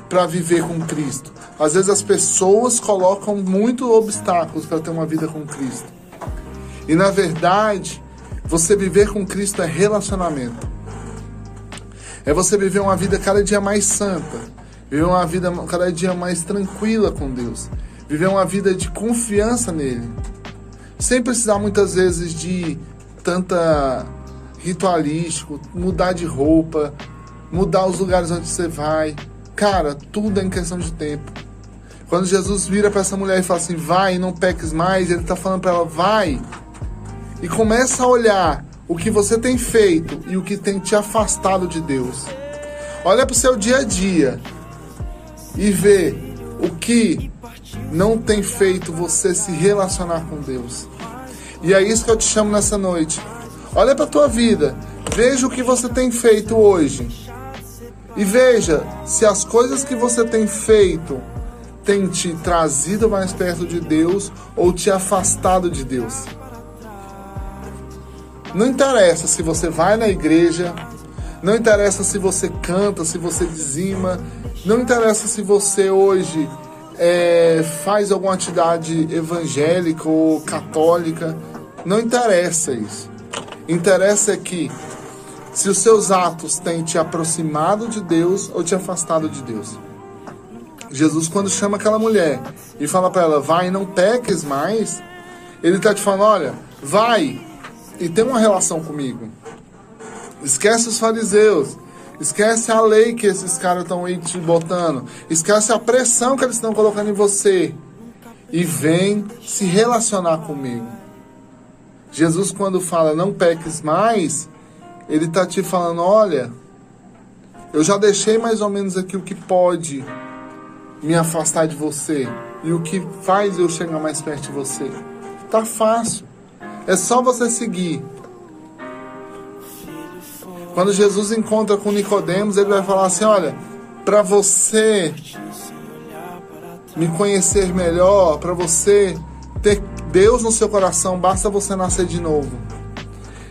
Para viver com Cristo. Às vezes as pessoas colocam muitos obstáculos para ter uma vida com Cristo. E na verdade, você viver com Cristo é relacionamento. É você viver uma vida cada dia mais santa, viver uma vida cada dia mais tranquila com Deus, viver uma vida de confiança nele, sem precisar muitas vezes de tanta ritualístico, mudar de roupa, mudar os lugares onde você vai. Cara, tudo é em questão de tempo. Quando Jesus vira para essa mulher e fala assim: "Vai, não peques mais", ele está falando para ela: "Vai". E começa a olhar o que você tem feito e o que tem te afastado de Deus. Olha para o seu dia a dia e vê o que não tem feito você se relacionar com Deus. E é isso que eu te chamo nessa noite. Olha para tua vida, veja o que você tem feito hoje. E veja se as coisas que você tem feito têm te trazido mais perto de Deus ou te afastado de Deus. Não interessa se você vai na igreja, não interessa se você canta, se você dizima, não interessa se você hoje é, faz alguma atividade evangélica ou católica, não interessa isso. Interessa é que se os seus atos têm te aproximado de Deus ou te afastado de Deus. Jesus, quando chama aquela mulher e fala para ela, vai não peques mais, ele está te falando, olha, vai e tem uma relação comigo. Esquece os fariseus, esquece a lei que esses caras estão aí te botando, esquece a pressão que eles estão colocando em você e vem se relacionar comigo. Jesus, quando fala não peques mais, ele está te falando: olha, eu já deixei mais ou menos aqui o que pode me afastar de você e o que faz eu chegar mais perto de você. Tá fácil. É só você seguir. Quando Jesus encontra com Nicodemos, ele vai falar assim: olha, para você me conhecer melhor, para você ter Deus no seu coração, basta você nascer de novo.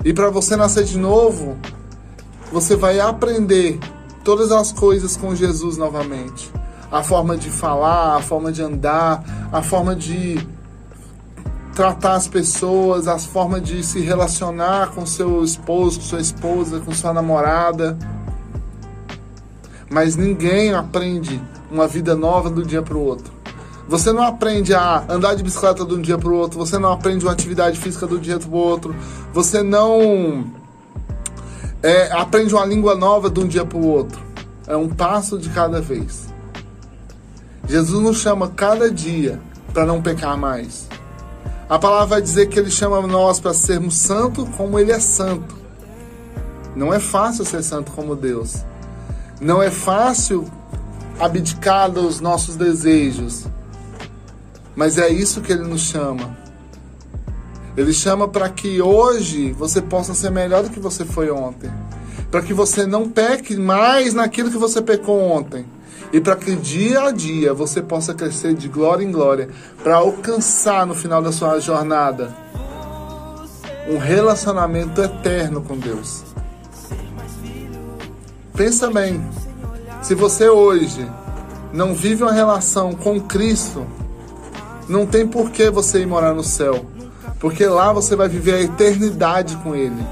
E para você nascer de novo, você vai aprender todas as coisas com Jesus novamente. A forma de falar, a forma de andar, a forma de tratar as pessoas, a forma de se relacionar com seu esposo, com sua esposa, com sua namorada. Mas ninguém aprende uma vida nova do dia para o outro. Você não aprende a andar de bicicleta de um dia para o outro, você não aprende uma atividade física do dia para o outro, você não é, aprende uma língua nova de um dia para o outro. É um passo de cada vez. Jesus nos chama cada dia para não pecar mais. A palavra vai dizer que ele chama nós para sermos santos como ele é santo. Não é fácil ser santo como Deus. Não é fácil abdicar dos nossos desejos. Mas é isso que ele nos chama. Ele chama para que hoje você possa ser melhor do que você foi ontem. Para que você não peque mais naquilo que você pecou ontem. E para que dia a dia você possa crescer de glória em glória. Para alcançar no final da sua jornada um relacionamento eterno com Deus. Pensa bem. Se você hoje não vive uma relação com Cristo, não tem por que você ir morar no céu, porque lá você vai viver a eternidade com Ele.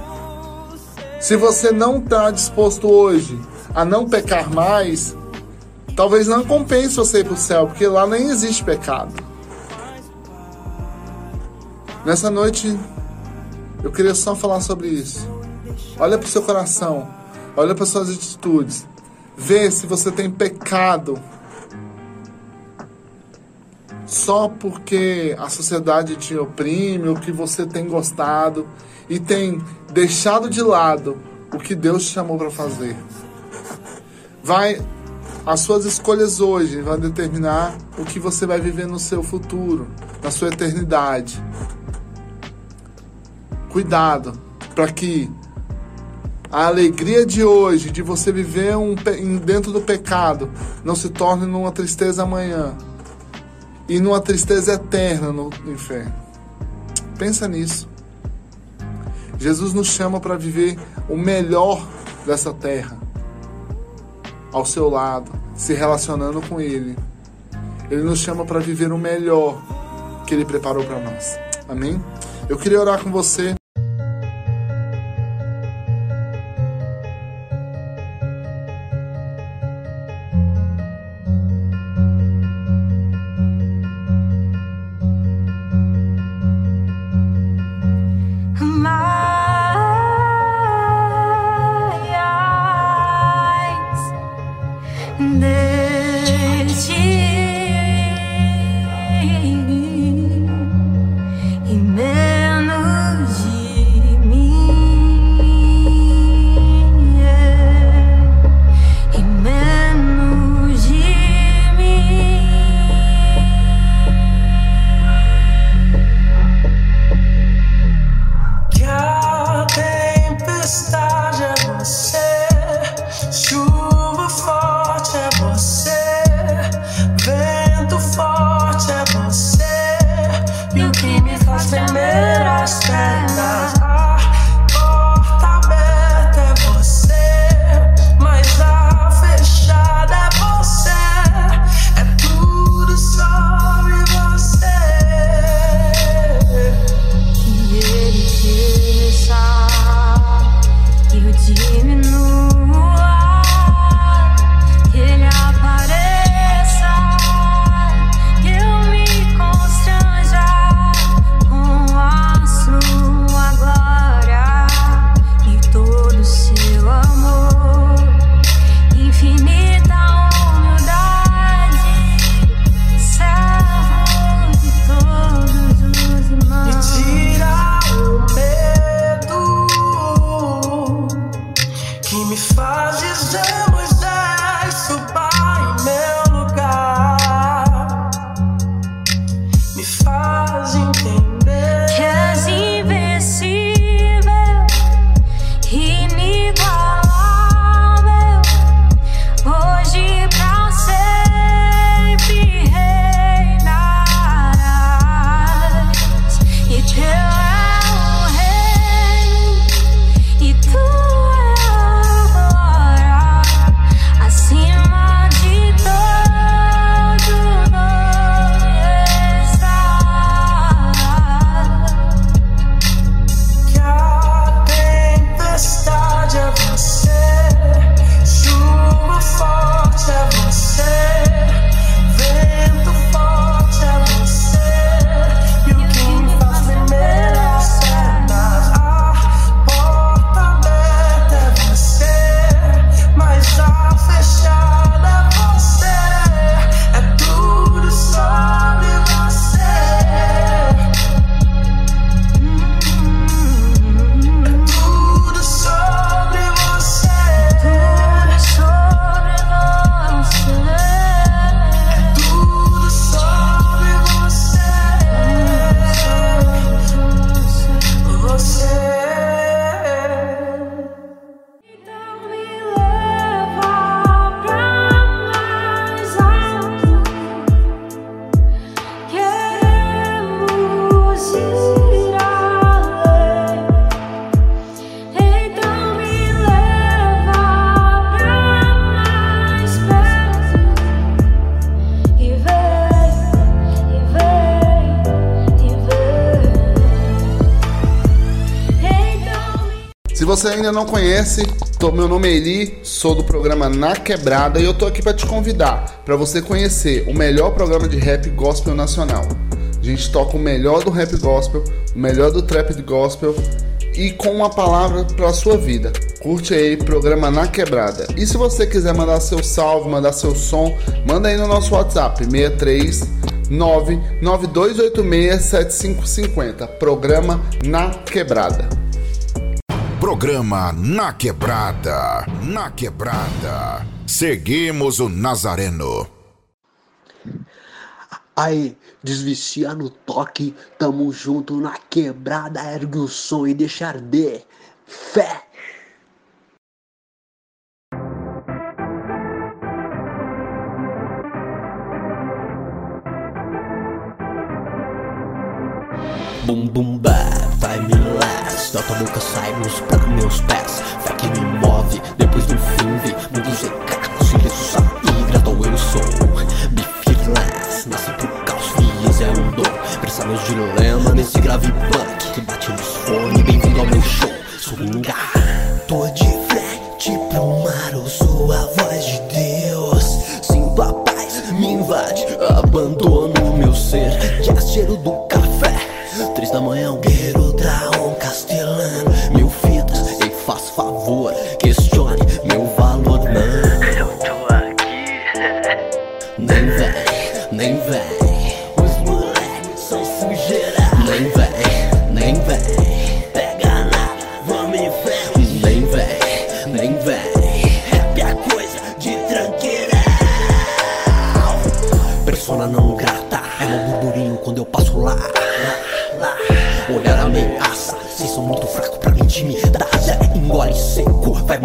Se você não está disposto hoje a não pecar mais, talvez não compense você ir para o céu, porque lá nem existe pecado. Nessa noite, eu queria só falar sobre isso. Olha para o seu coração. Olha para suas atitudes. Vê se você tem pecado só porque a sociedade te oprime, o que você tem gostado e tem deixado de lado o que Deus te chamou para fazer. Vai as suas escolhas hoje vão determinar o que você vai viver no seu futuro, na sua eternidade. Cuidado para que a alegria de hoje, de você viver um, dentro do pecado, não se torne numa tristeza amanhã e numa tristeza eterna no inferno. Pensa nisso. Jesus nos chama para viver o melhor dessa terra, ao seu lado, se relacionando com Ele. Ele nos chama para viver o melhor que Ele preparou para nós. Amém? Eu queria orar com você. Ainda não conhece, tô, meu nome é Eli, sou do programa Na Quebrada e eu tô aqui para te convidar para você conhecer o melhor programa de rap gospel nacional. A gente toca o melhor do rap gospel, o melhor do trap de gospel e com uma palavra para sua vida. Curte aí, programa Na Quebrada. E se você quiser mandar seu salve, mandar seu som, manda aí no nosso WhatsApp 63 992867550. Programa Na Quebrada. Programa Na Quebrada. Na Quebrada. Seguimos o Nazareno. Aí, desviciar no toque, tamo junto na quebrada, ergue o som e deixa arder. Fé! Bum bum ba, vai me last Da tua boca sai pra meus pés Fé que me move, depois do fim vi Mundo secar, silêncio sair Gradual eu sou, be fearless Nasci pro caos, fiz é um dom. Pressa meus dilemas nesse grave punk Que bate nos fones, bem-vindo ao meu show. Swingar Tô de frente pro mar, ouço a voz de Deus. Sinto a paz, me invade Abandono meu ser. Que é cheiro do café Três da manhã, um guerreiro dragão castelano Mil fitas, ei, faz favor Questione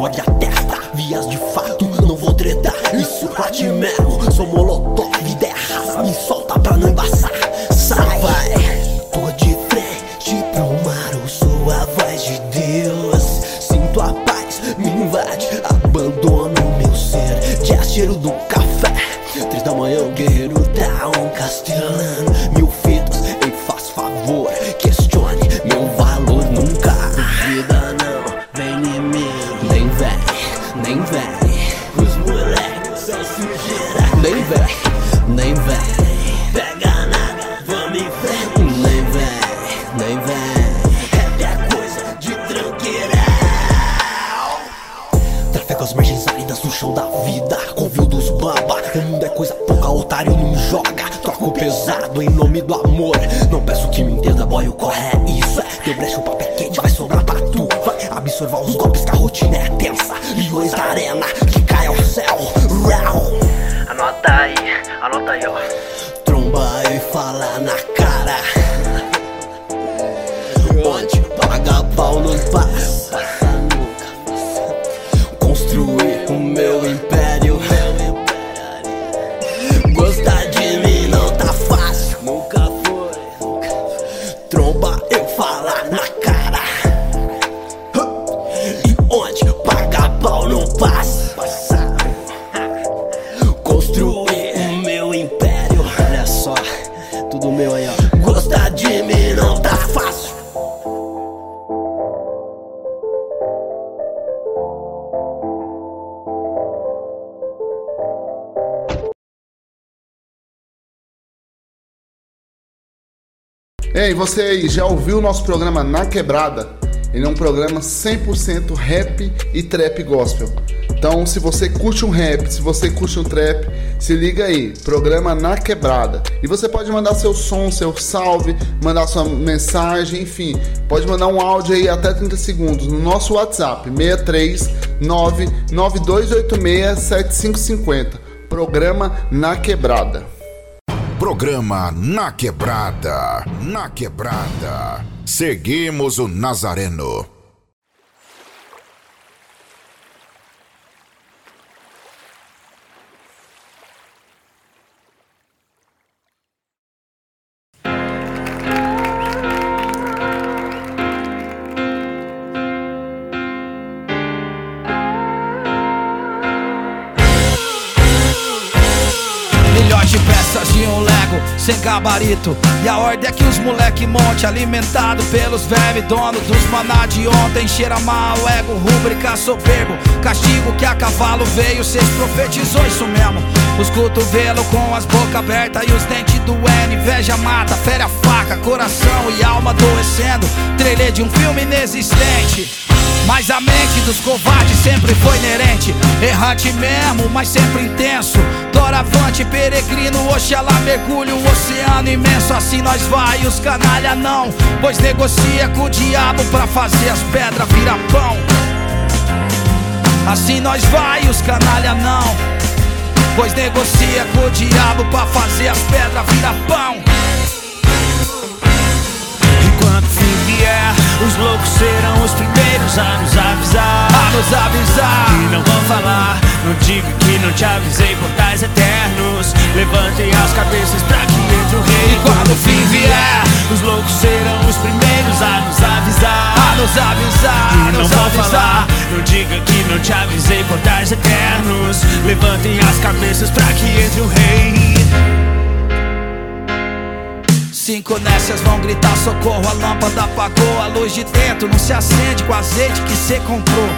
머리야. Você aí, já ouviu o nosso programa Na Quebrada? Ele é um programa 100% rap e trap gospel. Então, se você curte um rap, se você curte um trap, se liga aí, programa Na Quebrada. E você pode mandar seu som, seu salve, mandar sua mensagem, enfim, pode mandar um áudio aí até 30 segundos no nosso WhatsApp 639 9286 7550. Programa Na Quebrada. Programa Na Quebrada. Na Quebrada. Seguimos o Nazareno. Gabarito. E a ordem é que os moleque monte, alimentado pelos vermes, dono dos maná de ontem. Cheira mal, ego, rúbrica, soberbo. Castigo que a cavalo veio, cês profetizou isso mesmo. Os cotovelos com as boca abertas e os dentes doendo. Inveja mata, fere a faca, coração e alma adoecendo. Trailer de um filme inexistente. Mas a mente dos covardes sempre foi inerente. Errante mesmo, mas sempre intenso. Doravante, peregrino, Oxalá mergulho o oceano imenso. Assim nós vai, os canalha não. Pois negocia com o diabo pra fazer as pedras virar pão. Assim nós vai, os canalha não. Pois negocia com o diabo pra fazer as pedras virar pão. Fim vier, os loucos serão os primeiros a nos avisar. A nos avisar. E não vão falar, não diga que não te avisei, portais eternos. Levantem as cabeças pra que entre o rei. E quando o fim vier, os loucos serão os primeiros a nos avisar. A nos avisar. E não vão avisar. falar, não diga que não te avisei, portais eternos. Levantem as cabeças pra que entre o rei. Cinco nécias vão gritar socorro, a lâmpada apagou, a luz de dentro não se acende com azeite que cê comprou.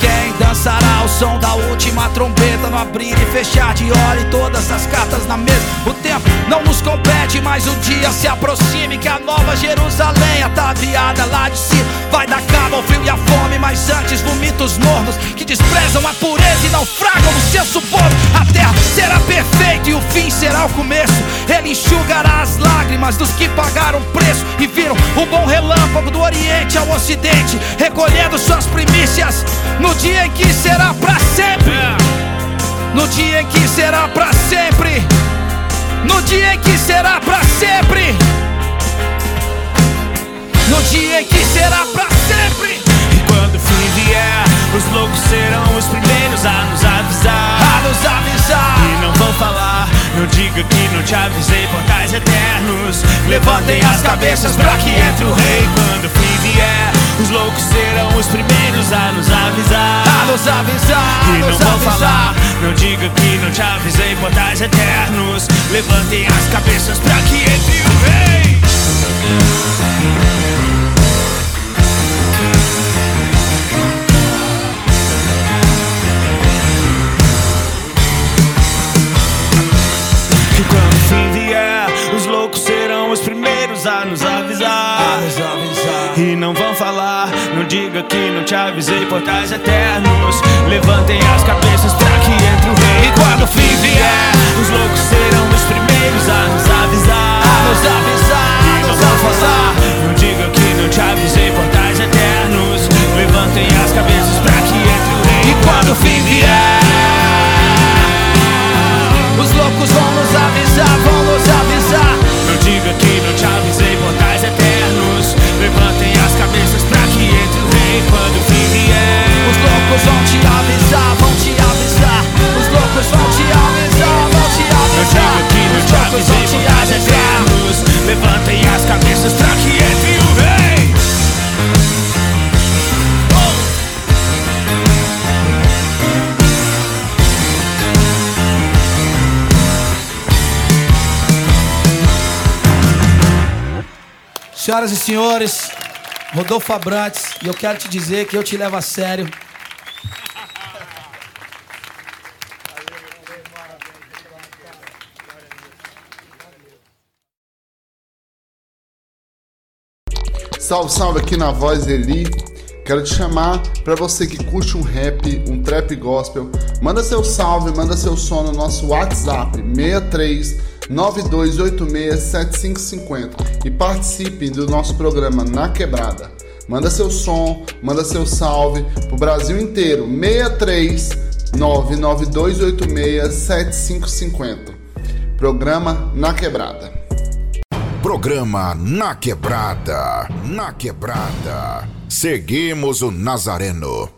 Quem dançará o som da última trombeta no abrir e fechar de hora e todas as cartas na mesa? O tempo não nos compete, mas o dia se aproxime que a nova Jerusalém ataviada lá de cima vai dar cabo ao frio e à fome, mas antes vomitos mornos que desprezam a pureza e naufragam no seu suborno. A terra será perfeita e o fim será o começo. Ele enxugará as lágrimas dos que pagaram preço e viram o bom relâmpago do Oriente ao Ocidente, recolhendo suas primícias no dia em que será pra sempre. No dia em que será pra sempre. No dia em que será pra sempre. No dia em que será pra sempre. E quando o fim vier, os loucos serão os primeiros a nos avisar. A nos avisar. E não vão falar, não diga que não te avisei, portais eternos. Levantem as cabeças pra que entre o rei. Quando o fim vier, os loucos serão os primeiros a nos avisar. A nos avisar. E a não nos vão avisar. falar, não diga que não te avisei, portais eternos. Levantem as cabeças pra que entre o rei. E quando o fim vier, os loucos serão os primeiros a nos avisar. E não vão falar, não diga que não te avisei, portais eternos. Levantem as cabeças pra que entre o rei. E quando o fim vier, os loucos serão os primeiros a nos avisar. A nos avisar. E não vão falar, não diga que não te avisei, portais eternos. Levantem as cabeças pra que entre o rei. E quando o fim vier, os loucos vão nos avisar, vão nos avisar. Não diga que não te avisei, portais eternos. Levantem cabeças pra que entre o rei quando o fim vier. Os loucos vão te avisar, vão te avisar. Os loucos vão te avisar, vão te avisar. diga que não Os te avisei, portais avisar. eternos. Levantem as cabeças pra que entre o rei. Senhoras e senhores, Rodolfo Abrantes, e eu quero te dizer que eu te levo a sério. Salve, salve aqui na voz Eli. Quero te chamar para você que curte um rap, um trap gospel. Manda seu salve, manda seu som no nosso WhatsApp 63 9286 7550 e participe do nosso programa Na Quebrada. Manda seu som, manda seu salve pro Brasil inteiro 63 99286 7550. Programa Na Quebrada. Programa Na Quebrada. Na Quebrada. Seguimos o Nazareno.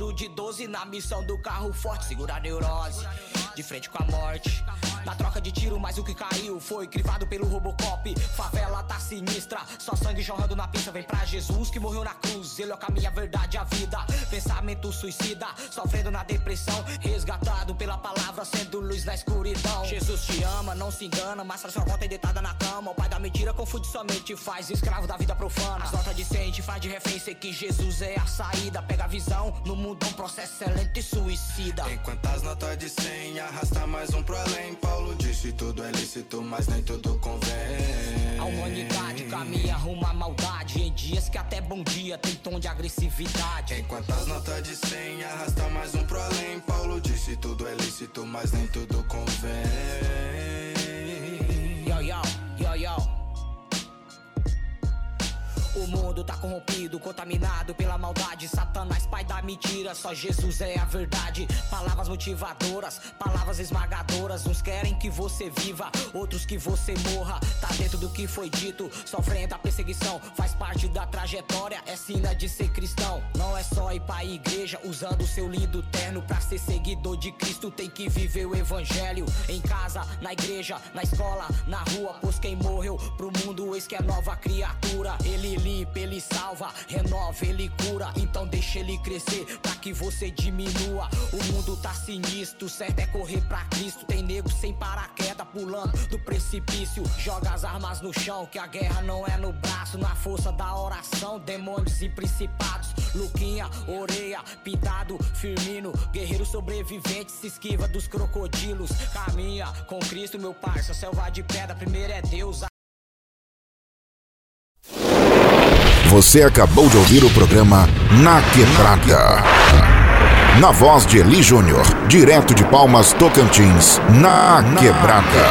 Tiro de 12 na missão do carro forte. Segura a neurose, de frente com a morte. Na troca de tiro, mas o que caiu foi crivado pelo Robocop. Favela sinistra, só sangue jorrando na pista. Vem pra Jesus que morreu na cruz. Ele é o caminho, a verdade, a vida. Pensamento suicida, sofrendo na depressão. Resgatado pela palavra, sendo luz na escuridão. Jesus te ama, não se engana. Mostra sua volta deitada na cama. O pai da mentira confunde somente, faz escravo da vida profana. As notas de 100 te faz de refém, sei que Jesus é a saída. Pega a visão, no mundo é um processo excelente e suicida. Enquanto as notas de 100 arrasta mais um pro além Paulo disse tudo é lícito, mas nem tudo convém A humanidade caminha rumo à maldade. Em dias que até bom dia tem tom de agressividade. Enquanto as notas de 100 arrasta mais um pro além Paulo disse tudo é lícito, mas nem tudo convém Yo, yo, yo, yo. Mundo tá corrompido, contaminado pela maldade. Satanás, pai da mentira, só Jesus é a verdade. Palavras motivadoras, palavras esmagadoras. Uns querem que você viva, outros que você morra. Tá dentro do que foi dito, sofrendo a perseguição. Faz parte da trajetória, é sina de ser cristão. Não é só ir pra igreja, usando seu lindo terno. Pra ser seguidor de Cristo, tem que viver o evangelho. Em casa, na igreja, na escola, na rua. Pois quem morreu pro mundo, eis que é nova criatura. Ele limpa, ele salva, renova, ele cura. Então deixa ele crescer pra que você diminua. O mundo tá sinistro, certo é correr pra Cristo. Tem nego sem paraquedas pulando do precipício. Joga as armas no chão, que a guerra não é no braço, na força da oração. Demônios e principados. Luquinha, Oreia, Pintado, Firmino, guerreiro sobrevivente, se esquiva dos crocodilos. Caminha com Cristo, meu parça, selva de pedra. Primeiro é Deus. Você acabou de ouvir o programa Na Quebrada. Na voz de Eli Júnior, direto de Palmas, Tocantins, Na Quebrada.